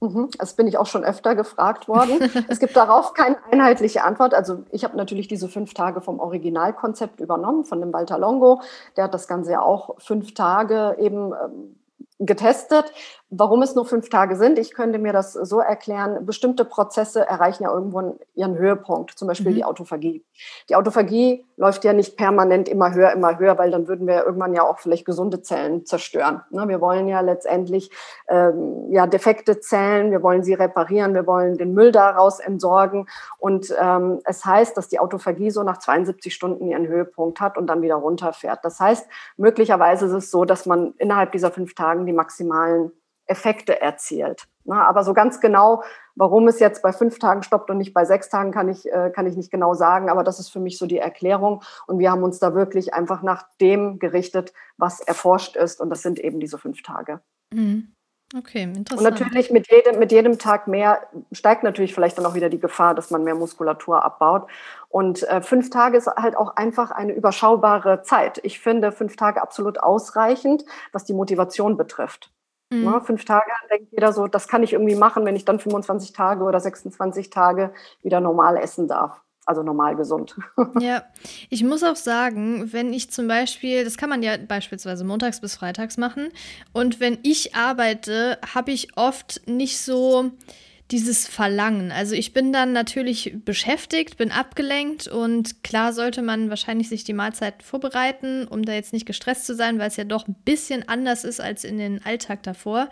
Mhm, das bin ich auch schon öfter gefragt worden. (laughs) es gibt darauf keine einheitliche Antwort. Also ich habe natürlich diese fünf Tage vom Originalkonzept übernommen, von dem Walter Longo. Der hat das Ganze ja auch fünf Tage eben ähm, getestet. Warum es nur fünf Tage sind, ich könnte mir das so erklären, bestimmte Prozesse erreichen ja irgendwo ihren Höhepunkt, zum Beispiel mhm. die Autophagie. Die Autophagie läuft ja nicht permanent immer höher, immer höher, weil dann würden wir irgendwann ja auch vielleicht gesunde Zellen zerstören. Ne, wir wollen ja letztendlich ähm, ja defekte Zellen, wir wollen sie reparieren, wir wollen den Müll daraus entsorgen. Und ähm, es heißt, dass die Autophagie so nach 72 Stunden ihren Höhepunkt hat und dann wieder runterfährt. Das heißt, möglicherweise ist es so, dass man innerhalb dieser fünf Tagen die maximalen Effekte erzielt. Na, aber so ganz genau, warum es jetzt bei fünf Tagen stoppt und nicht bei sechs Tagen, kann ich, äh, kann ich nicht genau sagen. Aber das ist für mich so die Erklärung. Und wir haben uns da wirklich einfach nach dem gerichtet, was erforscht ist. Und das sind eben diese fünf Tage. Mhm. Okay, interessant. Und natürlich mit jedem, mit jedem Tag mehr steigt natürlich vielleicht dann auch wieder die Gefahr, dass man mehr Muskulatur abbaut. Und äh, fünf Tage ist halt auch einfach eine überschaubare Zeit. Ich finde fünf Tage absolut ausreichend, was die Motivation betrifft. Mhm. Ne, fünf Tage denkt jeder so, das kann ich irgendwie machen, wenn ich dann 25 Tage oder 26 Tage wieder normal essen darf. Also normal gesund. (laughs) Ja, ich muss auch sagen, wenn ich zum Beispiel, das kann man ja beispielsweise montags bis freitags machen, und wenn ich arbeite, habe ich oft nicht so dieses Verlangen. Also ich bin dann natürlich beschäftigt, bin abgelenkt und klar sollte man wahrscheinlich sich die Mahlzeit vorbereiten, um da jetzt nicht gestresst zu sein, weil es ja doch ein bisschen anders ist als in den Alltag davor.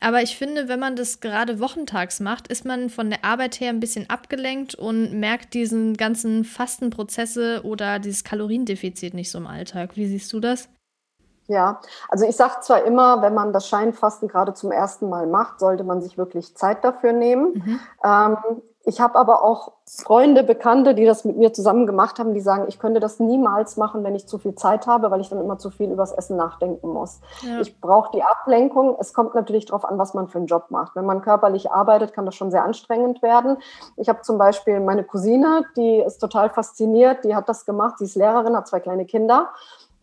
Aber ich finde, wenn man das gerade wochentags macht, ist man von der Arbeit her ein bisschen abgelenkt und merkt diesen ganzen Fastenprozesse oder dieses Kaloriendefizit nicht so im Alltag. Wie siehst du das? Ja, also ich sage zwar immer, wenn man das Scheinfasten gerade zum ersten Mal macht, sollte man sich wirklich Zeit dafür nehmen. Mhm. Ähm, ich habe aber auch Freunde, Bekannte, die das mit mir zusammen gemacht haben, die sagen, ich könnte das niemals machen, wenn ich zu viel Zeit habe, weil ich dann immer zu viel übers Essen nachdenken muss. Ja. Ich brauche die Ablenkung. Es kommt natürlich darauf an, was man für einen Job macht. Wenn man körperlich arbeitet, kann das schon sehr anstrengend werden. Ich habe zum Beispiel meine Cousine, die ist total fasziniert, die hat das gemacht, sie ist Lehrerin, hat zwei kleine Kinder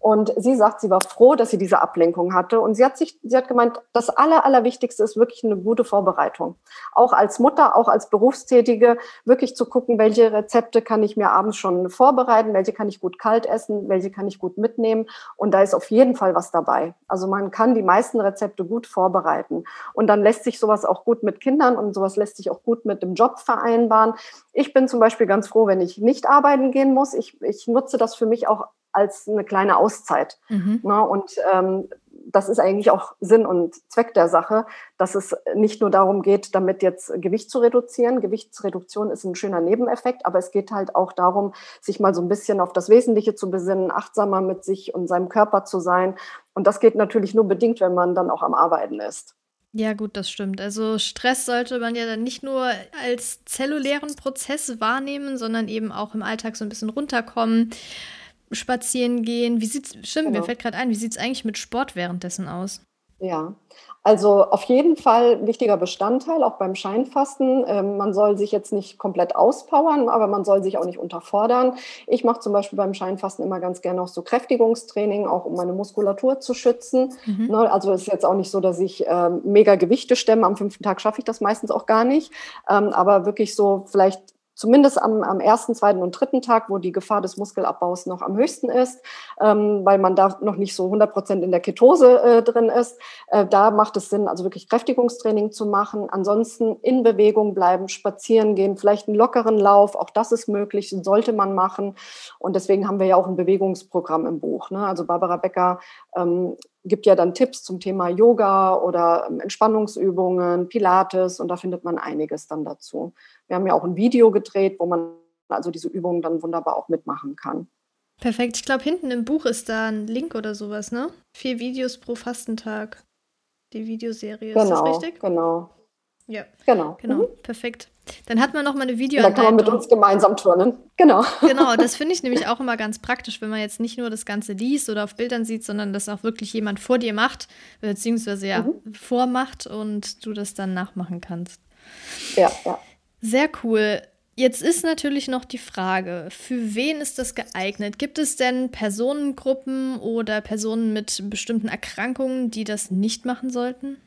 und sie sagt, sie war froh, dass sie diese Ablenkung hatte. Und sie hat sich, sie hat gemeint, das Aller, Allerwichtigste ist wirklich eine gute Vorbereitung. Auch als Mutter, auch als Berufstätige, wirklich zu gucken, welche Rezepte kann ich mir abends schon vorbereiten, welche kann ich gut kalt essen, welche kann ich gut mitnehmen. Und da ist auf jeden Fall was dabei. Also man kann die meisten Rezepte gut vorbereiten. Und dann lässt sich sowas auch gut mit Kindern und sowas lässt sich auch gut mit dem Job vereinbaren. Ich bin zum Beispiel ganz froh, wenn ich nicht arbeiten gehen muss. Ich, ich nutze das für mich auch als eine kleine Auszeit. Mhm. Ne? Und ähm, das ist eigentlich auch Sinn und Zweck der Sache, dass es nicht nur darum geht, damit jetzt Gewicht zu reduzieren. Gewichtsreduktion ist ein schöner Nebeneffekt, aber es geht halt auch darum, sich mal so ein bisschen auf das Wesentliche zu besinnen, achtsamer mit sich und seinem Körper zu sein. Und das geht natürlich nur bedingt, wenn man dann auch am Arbeiten ist. Ja, gut, das stimmt. Also Stress sollte man ja dann nicht nur als zellulären Prozess wahrnehmen, sondern eben auch im Alltag so ein bisschen runterkommen spazieren gehen. Wie sieht's, stimmt, genau. mir fällt gerade ein, wie sieht es eigentlich mit Sport währenddessen aus? Ja, also auf jeden Fall wichtiger Bestandteil, auch beim Scheinfasten. Ähm, man soll sich jetzt nicht komplett auspowern, aber man soll sich auch nicht unterfordern. Ich mache zum Beispiel beim Scheinfasten immer ganz gerne auch so Kräftigungstraining, auch um meine Muskulatur zu schützen. Mhm. Ne, also es ist jetzt auch nicht so, dass ich ähm, mega Gewichte stemme. Am fünften Tag schaffe ich das meistens auch gar nicht. Ähm, aber wirklich so vielleicht zumindest am, am ersten, zweiten und dritten Tag, wo die Gefahr des Muskelabbaus noch am höchsten ist, ähm, weil man da noch nicht so 100 Prozent in der Ketose äh, drin ist. Äh, da macht es Sinn, also wirklich Kräftigungstraining zu machen. Ansonsten in Bewegung bleiben, spazieren gehen, vielleicht einen lockeren Lauf, auch das ist möglich, sollte man machen. Und deswegen haben wir ja auch ein Bewegungsprogramm im Buch. Ne? Also Barbara Becker ähm, gibt ja dann Tipps zum Thema Yoga oder ähm, Entspannungsübungen, Pilates und da findet man einiges dann dazu. Wir haben ja auch ein Video gedreht, wo man also diese Übungen dann wunderbar auch mitmachen kann. Perfekt. Ich glaube, hinten im Buch ist da ein Link oder sowas, ne? Vier Videos pro Fastentag. Die Videoserie. Genau, ist das genau, richtig? Genau. Ja. Genau. Genau. Mhm. Perfekt. Dann hat man noch mal eine Video. Da kann man mit uns gemeinsam turnen. Genau. Genau, das (laughs) finde ich nämlich auch immer ganz praktisch, wenn man jetzt nicht nur das Ganze liest oder auf Bildern sieht, sondern das auch wirklich jemand vor dir macht, beziehungsweise ja mhm. vormacht und du das dann nachmachen kannst. Ja, ja. Sehr cool. Jetzt ist natürlich noch die Frage, für wen ist das geeignet? Gibt es denn Personengruppen oder Personen mit bestimmten Erkrankungen, die das nicht machen sollten?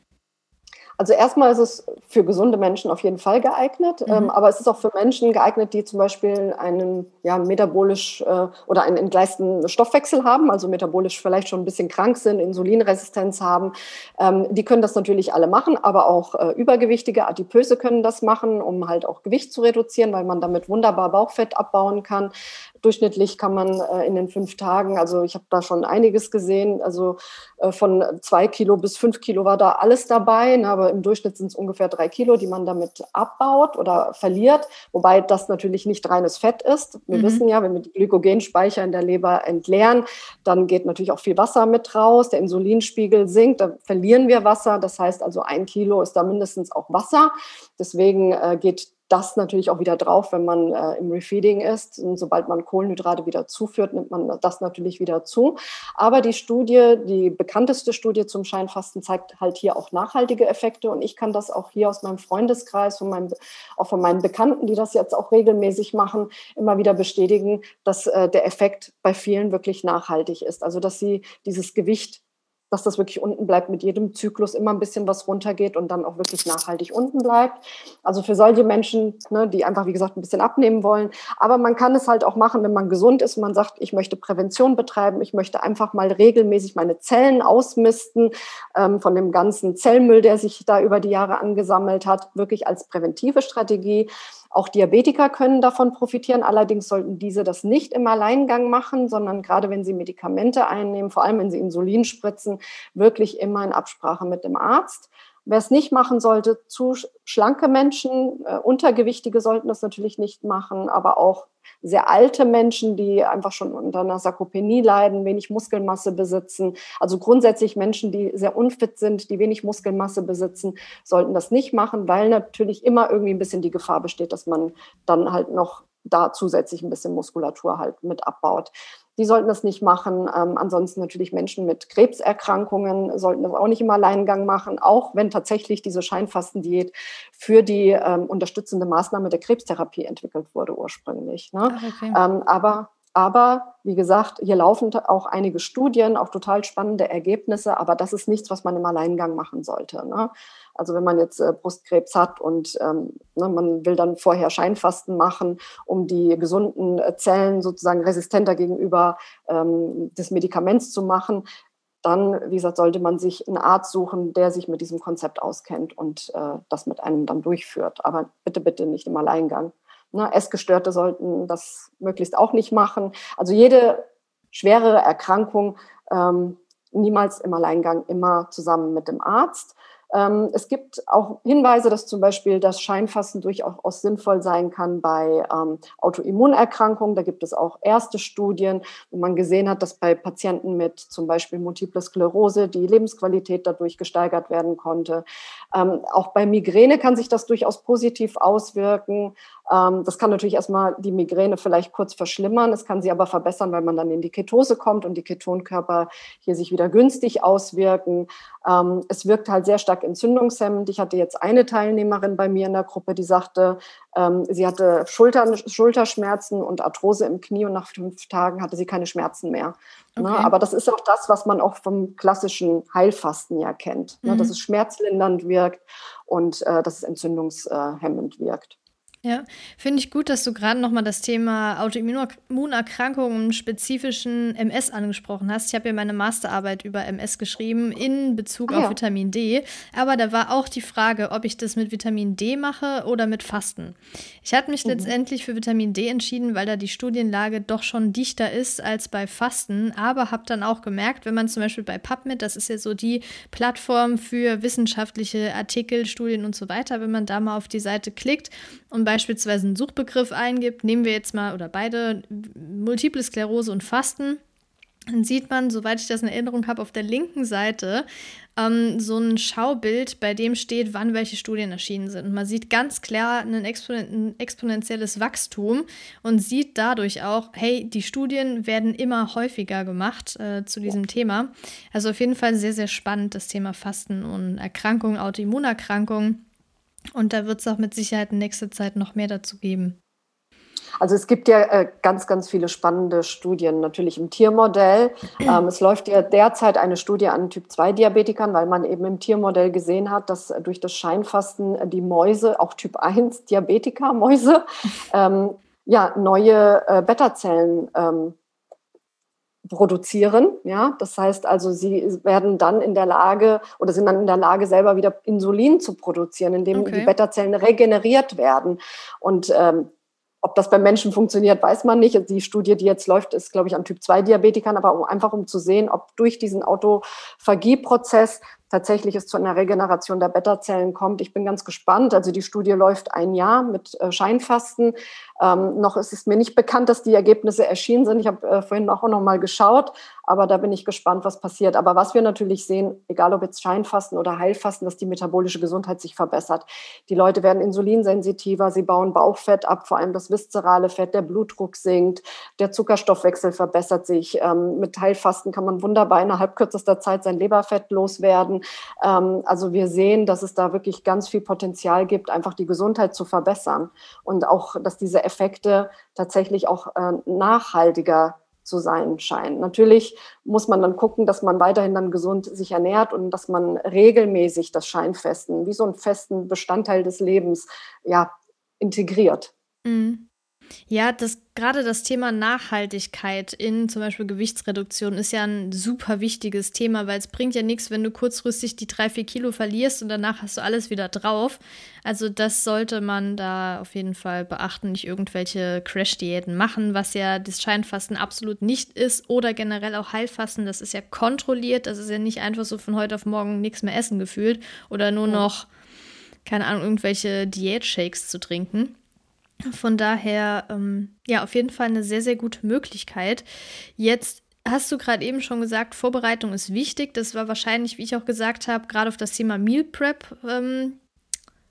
Also erstmal ist es für gesunde Menschen auf jeden Fall geeignet, mhm. ähm, aber es ist auch für Menschen geeignet, die zum Beispiel einen ja, metabolisch äh, oder einen entgleisten Stoffwechsel haben, also metabolisch vielleicht schon ein bisschen krank sind, Insulinresistenz haben. Ähm, die können das natürlich alle machen, aber auch äh, übergewichtige Adipöse können das machen, um halt auch Gewicht zu reduzieren, weil man damit wunderbar Bauchfett abbauen kann. Durchschnittlich kann man äh, in den fünf Tagen, also ich habe da schon einiges gesehen, also äh, von zwei Kilo bis fünf Kilo war da alles dabei, ne, aber im Durchschnitt sind es ungefähr drei Kilo, die man damit abbaut oder verliert, wobei das natürlich nicht reines Fett ist. Wir mhm. wissen ja, wenn wir die Glykogenspeicher in der Leber entleeren, dann geht natürlich auch viel Wasser mit raus, der Insulinspiegel sinkt, da verlieren wir Wasser, das heißt also ein Kilo ist da mindestens auch Wasser. Deswegen äh, geht das natürlich auch wieder drauf, wenn man äh, im Refeeding ist. Und sobald man Kohlenhydrate wieder zuführt, nimmt man das natürlich wieder zu. Aber die Studie, die bekannteste Studie zum Scheinfasten zeigt halt hier auch nachhaltige Effekte. Und ich kann das auch hier aus meinem Freundeskreis, von meinem, auch von meinen Bekannten, die das jetzt auch regelmäßig machen, immer wieder bestätigen, dass äh, der Effekt bei vielen wirklich nachhaltig ist. Also dass sie dieses Gewicht dass das wirklich unten bleibt, mit jedem Zyklus immer ein bisschen was runtergeht und dann auch wirklich nachhaltig unten bleibt. Also für solche Menschen, ne, die einfach, wie gesagt, ein bisschen abnehmen wollen. Aber man kann es halt auch machen, wenn man gesund ist und man sagt, ich möchte Prävention betreiben, ich möchte einfach mal regelmäßig meine Zellen ausmisten ähm, von dem ganzen Zellmüll, der sich da über die Jahre angesammelt hat, wirklich als präventive Strategie. Auch Diabetiker können davon profitieren. Allerdings sollten diese das nicht im Alleingang machen, sondern gerade wenn sie Medikamente einnehmen, vor allem wenn sie Insulin spritzen, wirklich immer in Absprache mit dem Arzt. Wer es nicht machen sollte, zu schlanke Menschen, äh, Untergewichtige sollten das natürlich nicht machen, aber auch sehr alte Menschen, die einfach schon unter einer Sarkopenie leiden, wenig Muskelmasse besitzen. Also grundsätzlich Menschen, die sehr unfit sind, die wenig Muskelmasse besitzen, sollten das nicht machen, weil natürlich immer irgendwie ein bisschen die Gefahr besteht, dass man dann halt noch da zusätzlich ein bisschen Muskulatur halt mit abbaut. Die sollten das nicht machen. Ähm, ansonsten natürlich Menschen mit Krebserkrankungen sollten das auch nicht im Alleingang machen, auch wenn tatsächlich diese Scheinfastendiät für die ähm, unterstützende Maßnahme der Krebstherapie entwickelt wurde ursprünglich. Ne? Okay. Ähm, aber aber wie gesagt, hier laufen auch einige Studien, auch total spannende Ergebnisse, aber das ist nichts, was man im Alleingang machen sollte. Ne? Also wenn man jetzt äh, Brustkrebs hat und ähm, ne, man will dann vorher Scheinfasten machen, um die gesunden äh, Zellen sozusagen resistenter gegenüber ähm, des Medikaments zu machen, dann, wie gesagt, sollte man sich einen Arzt suchen, der sich mit diesem Konzept auskennt und äh, das mit einem dann durchführt. Aber bitte, bitte nicht im Alleingang. Ne, Essgestörte sollten das möglichst auch nicht machen. Also jede schwerere Erkrankung ähm, niemals im Alleingang, immer zusammen mit dem Arzt. Ähm, es gibt auch Hinweise, dass zum Beispiel das Scheinfasten durchaus sinnvoll sein kann bei ähm, Autoimmunerkrankungen. Da gibt es auch erste Studien, wo man gesehen hat, dass bei Patienten mit zum Beispiel Multiple Sklerose die Lebensqualität dadurch gesteigert werden konnte. Ähm, auch bei Migräne kann sich das durchaus positiv auswirken. Ähm, das kann natürlich erstmal die Migräne vielleicht kurz verschlimmern. Es kann sie aber verbessern, weil man dann in die Ketose kommt und die Ketonkörper hier sich wieder günstig auswirken. Ähm, es wirkt halt sehr stark entzündungshemmend. Ich hatte jetzt eine Teilnehmerin bei mir in der Gruppe, die sagte, ähm, sie hatte Schultern, Schulterschmerzen und Arthrose im Knie und nach fünf Tagen hatte sie keine Schmerzen mehr. Ne? Okay. Aber das ist auch das, was man auch vom klassischen Heilfasten ja kennt, mhm. dass es schmerzlindernd wirkt und äh, dass es entzündungshemmend wirkt. Ja, finde ich gut, dass du gerade nochmal das Thema Autoimmunerkrankungen im spezifischen MS angesprochen hast. Ich habe ja meine Masterarbeit über MS geschrieben in Bezug ah, auf ja. Vitamin D. Aber da war auch die Frage, ob ich das mit Vitamin D mache oder mit Fasten. Ich hatte mich mhm. letztendlich für Vitamin D entschieden, weil da die Studienlage doch schon dichter ist als bei Fasten. Aber habe dann auch gemerkt, wenn man zum Beispiel bei PubMed, das ist ja so die Plattform für wissenschaftliche Artikel, Studien und so weiter, wenn man da mal auf die Seite klickt und beispielsweise einen Suchbegriff eingibt, nehmen wir jetzt mal oder beide Multiple Sklerose und Fasten, dann sieht man, soweit ich das in Erinnerung habe, auf der linken Seite ähm, so ein Schaubild, bei dem steht, wann welche Studien erschienen sind. Und man sieht ganz klar ein, Exponen ein exponentielles Wachstum und sieht dadurch auch, hey, die Studien werden immer häufiger gemacht äh, zu diesem Thema. Also auf jeden Fall sehr, sehr spannend, das Thema Fasten und Erkrankungen, Autoimmunerkrankungen. Und da wird es auch mit Sicherheit in nächster Zeit noch mehr dazu geben. Also es gibt ja äh, ganz, ganz viele spannende Studien, natürlich im Tiermodell. (clears throat) Ähm, es läuft ja derzeit eine Studie an Typ-2-Diabetikern, weil man eben im Tiermodell gesehen hat, dass durch das Scheinfasten die Mäuse, auch Typ-1-Diabetiker-Mäuse, (laughs) ähm, ja, neue äh, Beta-Zellen ähm, produzieren. Ja, das heißt also, sie werden dann in der Lage oder sind dann in der Lage, selber wieder Insulin zu produzieren, indem okay. die Beta-Zellen regeneriert werden. Und ähm, ob das beim Menschen funktioniert, weiß man nicht. Die Studie, die jetzt läuft, ist, glaube ich, an Typ-2-Diabetikern, aber um, einfach um zu sehen, ob durch diesen Autophagie-Prozess tatsächlich es zu einer Regeneration der Beta-Zellen kommt. Ich bin ganz gespannt. Also die Studie läuft ein Jahr mit äh, Scheinfasten. Ähm, noch ist es mir nicht bekannt, dass die Ergebnisse erschienen sind. Ich habe äh, vorhin auch noch mal geschaut, aber da bin ich gespannt, was passiert. Aber was wir natürlich sehen, egal ob jetzt Scheinfasten oder Heilfasten, dass die metabolische Gesundheit sich verbessert. Die Leute werden insulinsensitiver, sie bauen Bauchfett ab, vor allem das viszerale Fett, der Blutdruck sinkt, der Zuckerstoffwechsel verbessert sich. Ähm, mit Heilfasten kann man wunderbar innerhalb kürzester Zeit sein Leberfett loswerden. Ähm, also wir sehen, dass es da wirklich ganz viel Potenzial gibt, einfach die Gesundheit zu verbessern und auch, dass diese Effekte tatsächlich auch äh, nachhaltiger zu sein scheinen. Natürlich muss man dann gucken, dass man weiterhin dann gesund sich ernährt und dass man regelmäßig das Scheinfesten wie so einen festen Bestandteil des Lebens ja integriert. Mhm. Ja, das gerade das Thema Nachhaltigkeit in zum Beispiel Gewichtsreduktion ist ja ein super wichtiges Thema, weil es bringt ja nichts, wenn du kurzfristig die drei, vier Kilo verlierst und danach hast du alles wieder drauf. Also das sollte man da auf jeden Fall beachten, nicht irgendwelche Crash-Diäten machen, was ja das Scheinfasten absolut nicht ist oder generell auch Heilfasten, das ist ja kontrolliert, das ist ja nicht einfach so von heute auf morgen nichts mehr essen gefühlt oder nur noch, keine Ahnung, irgendwelche Diät-Shakes zu trinken. Von daher, ähm, ja, auf jeden Fall eine sehr, sehr gute Möglichkeit. Jetzt hast du gerade eben schon gesagt, Vorbereitung ist wichtig. Das war wahrscheinlich, wie ich auch gesagt habe, gerade auf das Thema Meal Prep ähm,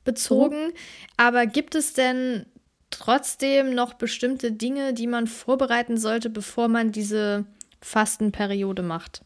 bezogen. Mhm. Aber gibt es denn trotzdem noch bestimmte Dinge, die man vorbereiten sollte, bevor man diese Fastenperiode macht?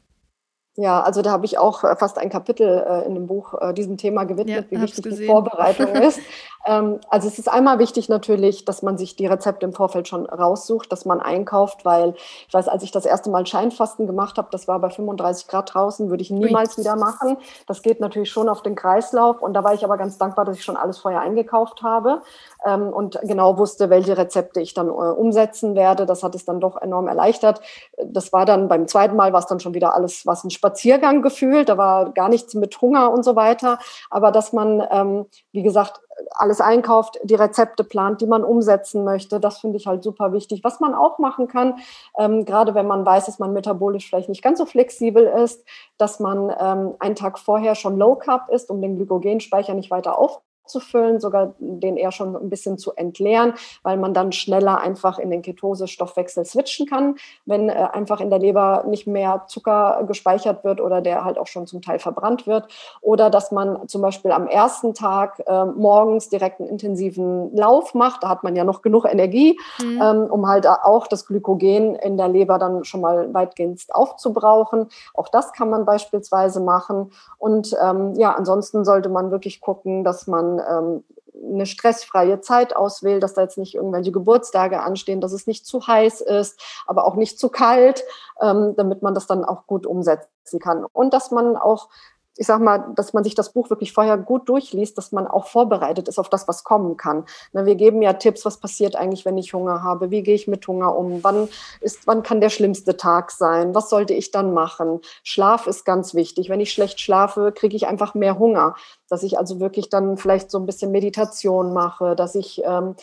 Ja, also da habe ich auch äh, fast ein Kapitel äh, in dem Buch äh, diesem Thema gewidmet, ja, wie wichtig die Vorbereitung (laughs) ist. Ähm, also es ist einmal wichtig natürlich, dass man sich die Rezepte im Vorfeld schon raussucht, dass man einkauft, weil ich weiß, als ich das erste Mal Scheinfasten gemacht habe, das war bei 35 Grad draußen, würde ich niemals wieder machen. Das geht natürlich schon auf den Kreislauf und da war ich aber ganz dankbar, dass ich schon alles vorher eingekauft habe ähm, und genau wusste, welche Rezepte ich dann äh, umsetzen werde. Das hat es dann doch enorm erleichtert. Das war dann beim zweiten Mal war es dann schon wieder alles, was ein Spaziergang gefühlt. Da war gar nichts mit Hunger und so weiter. Aber dass man, ähm, wie gesagt, alles einkauft, die Rezepte plant, die man umsetzen möchte. Das finde ich halt super wichtig. Was man auch machen kann, ähm, gerade wenn man weiß, dass man metabolisch vielleicht nicht ganz so flexibel ist, dass man ähm, einen Tag vorher schon Low Carb ist, um den Glykogenspeicher nicht weiter aufzunehmen aufzufüllen, sogar den eher schon ein bisschen zu entleeren, weil man dann schneller einfach in den Ketose-Stoffwechsel switchen kann, wenn äh, einfach in der Leber nicht mehr Zucker gespeichert wird oder der halt auch schon zum Teil verbrannt wird. Oder dass man zum Beispiel am ersten Tag äh, morgens direkt einen intensiven Lauf macht. Da hat man ja noch genug Energie, mhm. ähm, um halt auch das Glykogen in der Leber dann schon mal weitgehend aufzubrauchen. Auch das kann man beispielsweise machen. Und ähm, ja, ansonsten sollte man wirklich gucken, dass man ähm, eine stressfreie Zeit auswählt, dass da jetzt nicht irgendwelche Geburtstage anstehen, dass es nicht zu heiß ist, aber auch nicht zu kalt, ähm, damit man das dann auch gut umsetzen kann. Und dass man auch ich sag mal, dass man sich das Buch wirklich vorher gut durchliest, dass man auch vorbereitet ist auf das, was kommen kann. Ne, wir geben ja Tipps, was passiert eigentlich, wenn ich Hunger habe? Wie gehe ich mit Hunger um? Wann ist, wann kann der schlimmste Tag sein? Was sollte ich dann machen? Schlaf ist ganz wichtig. Wenn ich schlecht schlafe, kriege ich einfach mehr Hunger. Dass ich also wirklich dann vielleicht so ein bisschen Meditation mache, dass ich ähm,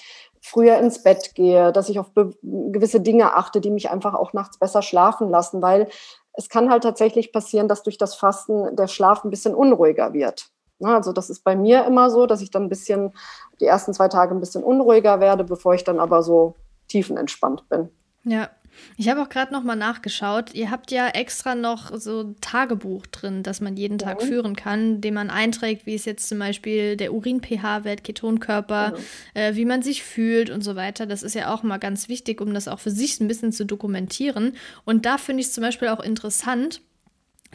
früher ins Bett gehe, dass ich auf gewisse Dinge achte, die mich einfach auch nachts besser schlafen lassen, weil es kann halt tatsächlich passieren, dass durch das Fasten der Schlaf ein bisschen unruhiger wird. Also das ist bei mir immer so, dass ich dann ein bisschen die ersten zwei Tage ein bisschen unruhiger werde, bevor ich dann aber so tiefenentspannt bin. Ja, ich habe auch gerade noch mal nachgeschaut. Ihr habt ja extra noch so ein Tagebuch drin, das man jeden Tag mhm. führen kann, dem man einträgt, wie es jetzt zum Beispiel der Urin-pH-Wert, Ketonkörper, mhm. äh, wie man sich fühlt und so weiter. Das ist ja auch mal ganz wichtig, um das auch für sich ein bisschen zu dokumentieren. Und da finde ich es zum Beispiel auch interessant,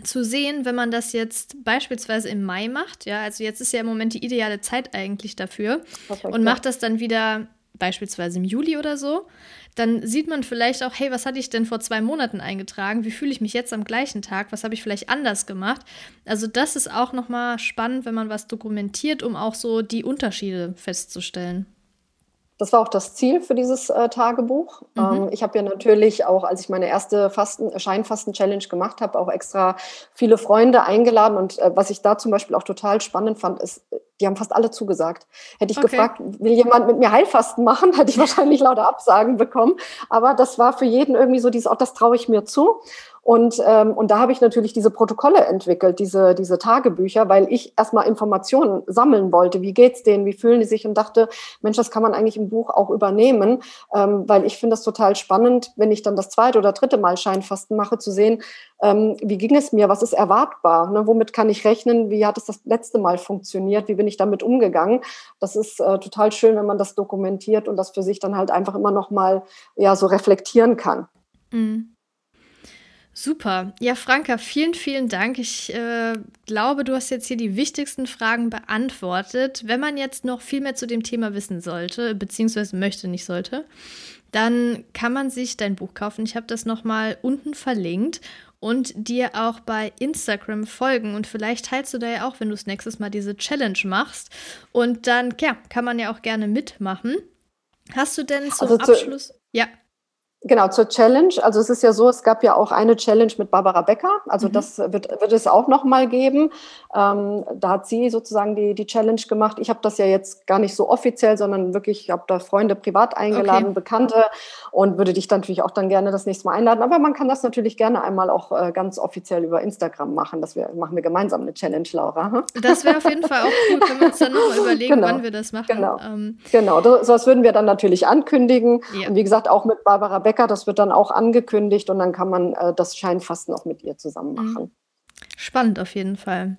zu sehen, wenn man das jetzt beispielsweise im Mai macht, ja, also jetzt ist ja im Moment die ideale Zeit eigentlich dafür Perfekt, und macht das dann wieder beispielsweise im Juli oder so, dann sieht man vielleicht auch, hey, was hatte ich denn vor zwei Monaten eingetragen? Wie fühle ich mich jetzt am gleichen Tag? Was habe ich vielleicht anders gemacht? Also das ist auch nochmal spannend, wenn man was dokumentiert, um auch so die Unterschiede festzustellen. Das war auch das Ziel für dieses äh, Tagebuch. Mhm. Ähm, ich habe ja natürlich auch, als ich meine erste Fasten, Scheinfasten-Challenge gemacht habe, auch extra viele Freunde eingeladen. Und äh, was ich da zum Beispiel auch total spannend fand, ist, die haben fast alle zugesagt. Hätte ich okay. gefragt, will jemand mit mir Heilfasten machen, (laughs) hätte ich wahrscheinlich lauter Absagen bekommen. Aber das war für jeden irgendwie so dieses, auch das traue ich mir zu. Und, ähm, und da habe ich natürlich diese Protokolle entwickelt, diese, diese Tagebücher, weil ich erstmal Informationen sammeln wollte. Wie geht's denen? Wie fühlen die sich? Und dachte, Mensch, das kann man eigentlich im Buch auch übernehmen, ähm, weil ich finde das total spannend, wenn ich dann das zweite oder dritte Mal Scheinfasten mache, zu sehen, ähm, wie ging es mir? Was ist erwartbar? Ne? Womit kann ich rechnen? Wie hat es das letzte Mal funktioniert? Wie bin ich damit umgegangen? Das ist äh, total schön, wenn man das dokumentiert und das für sich dann halt einfach immer noch mal ja so reflektieren kann. Mhm. Super. Ja, Franka, vielen, vielen Dank. Ich äh, glaube, du hast jetzt hier die wichtigsten Fragen beantwortet. Wenn man jetzt noch viel mehr zu dem Thema wissen sollte, beziehungsweise möchte, nicht sollte, dann kann man sich dein Buch kaufen. Ich habe das nochmal unten verlinkt und dir auch bei Instagram folgen. Und vielleicht teilst du da ja auch, wenn du das nächstes Mal diese Challenge machst. Und dann, ja, kann man ja auch gerne mitmachen. Hast du denn zum also Abschluss. Ja. Genau, zur Challenge. Also es ist ja so, es gab ja auch eine Challenge mit Barbara Becker. Also mhm. das wird, wird es auch noch mal geben. Ähm, da hat sie sozusagen die, die Challenge gemacht. Ich habe das ja jetzt gar nicht so offiziell, sondern wirklich, ich habe da Freunde privat eingeladen, okay. Bekannte und würde dich dann natürlich auch dann gerne das nächste Mal einladen. Aber man kann das natürlich gerne einmal auch äh, ganz offiziell über Instagram machen. Das wir, machen wir gemeinsam eine Challenge, Laura. (laughs) Das wäre auf jeden Fall auch cool. Können wir uns dann nochmal überlegen, genau. wann wir das machen. Genau, ähm. genau. Das, das würden wir dann natürlich ankündigen. Ja. Und wie gesagt, auch mit Barbara Becker Becker. Das wird dann auch angekündigt und dann kann man äh, das Scheinfasten auch mit ihr zusammen mhm. machen. Spannend auf jeden Fall.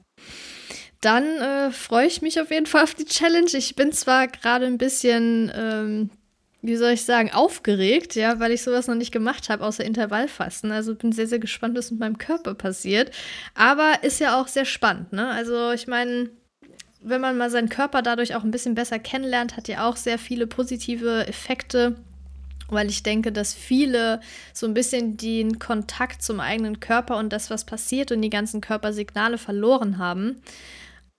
Dann äh, freue ich mich auf jeden Fall auf die Challenge. Ich bin zwar gerade ein bisschen, ähm, wie soll ich sagen, aufgeregt, ja, weil ich sowas noch nicht gemacht habe, außer Intervallfasten. Also bin sehr, sehr gespannt, was mit meinem Körper passiert. Aber ist ja auch sehr spannend, ne? Also ich meine, wenn man mal seinen Körper dadurch auch ein bisschen besser kennenlernt, hat ja auch sehr viele positive Effekte weil ich denke, dass viele so ein bisschen den Kontakt zum eigenen Körper und das, was passiert und die ganzen Körpersignale verloren haben.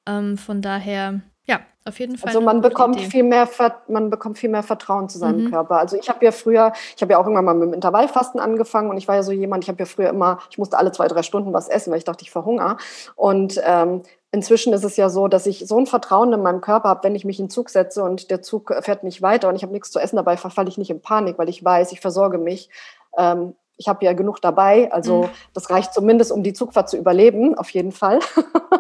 Ähm, von daher, ja, auf jeden Fall. Also man bekommt viel mehr, man bekommt viel mehr Vertrauen zu seinem mhm. Körper. Also ich habe ja früher, ich habe ja auch irgendwann mal mit dem Intervallfasten angefangen und ich war ja so jemand, ich habe ja früher immer, ich musste alle zwei, drei Stunden was essen, weil ich dachte, ich verhungere. Und ähm, Inzwischen ist es ja so, dass ich so ein Vertrauen in meinem Körper habe, wenn ich mich in den Zug setze und der Zug fährt nicht weiter und ich habe nichts zu essen dabei, verfalle ich nicht in Panik, weil ich weiß, ich versorge mich. Ähm, ich habe ja genug dabei, also mhm. das reicht zumindest, um die Zugfahrt zu überleben, auf jeden Fall.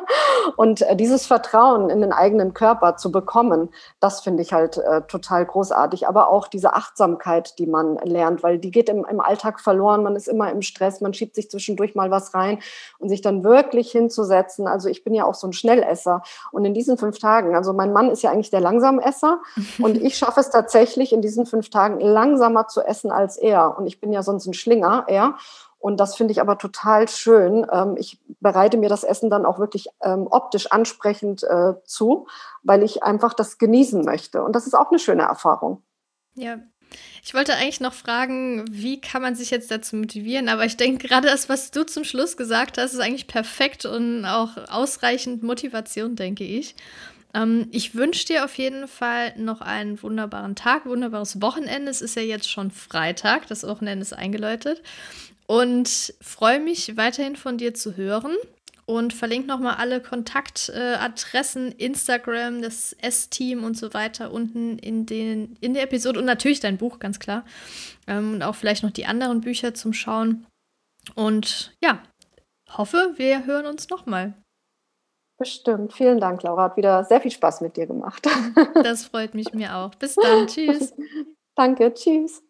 (laughs) und äh, dieses Vertrauen in den eigenen Körper zu bekommen, das finde ich halt äh, total großartig. Aber auch diese Achtsamkeit, die man lernt, weil die geht im, im Alltag verloren. Man ist immer im Stress, man schiebt sich zwischendurch mal was rein und sich dann wirklich hinzusetzen. Also ich bin ja auch so ein Schnellesser. Und in diesen fünf Tagen, also mein Mann ist ja eigentlich der Langsamesser (laughs) und ich schaffe es tatsächlich in diesen fünf Tagen langsamer zu essen als er. Und ich bin ja sonst ein Schlinger länger eher. Und das finde ich aber total schön. Ähm, ich bereite mir das Essen dann auch wirklich ähm, optisch ansprechend äh, zu, weil ich einfach das genießen möchte. Und das ist auch eine schöne Erfahrung. Ja, Ich wollte eigentlich noch fragen, wie kann man sich jetzt dazu motivieren? Aber ich denke, gerade das, was du zum Schluss gesagt hast, ist eigentlich perfekt und auch ausreichend Motivation, denke ich. Ähm, ich wünsche dir auf jeden Fall noch einen wunderbaren Tag, wunderbares Wochenende. Es ist ja jetzt schon Freitag, das Wochenende ist eingeläutet. Und freue mich weiterhin von dir zu hören und verlinke nochmal alle Kontaktadressen, äh, Instagram, das S-Team und so weiter unten in, den, in der Episode und natürlich dein Buch, ganz klar. Ähm, und auch vielleicht noch die anderen Bücher zum Schauen. Und ja, hoffe, wir hören uns nochmal. Bestimmt. Vielen Dank, Laura. Hat wieder sehr viel Spaß mit dir gemacht. Das freut mich mir auch. Bis dann. (laughs) Tschüss. Danke. Tschüss.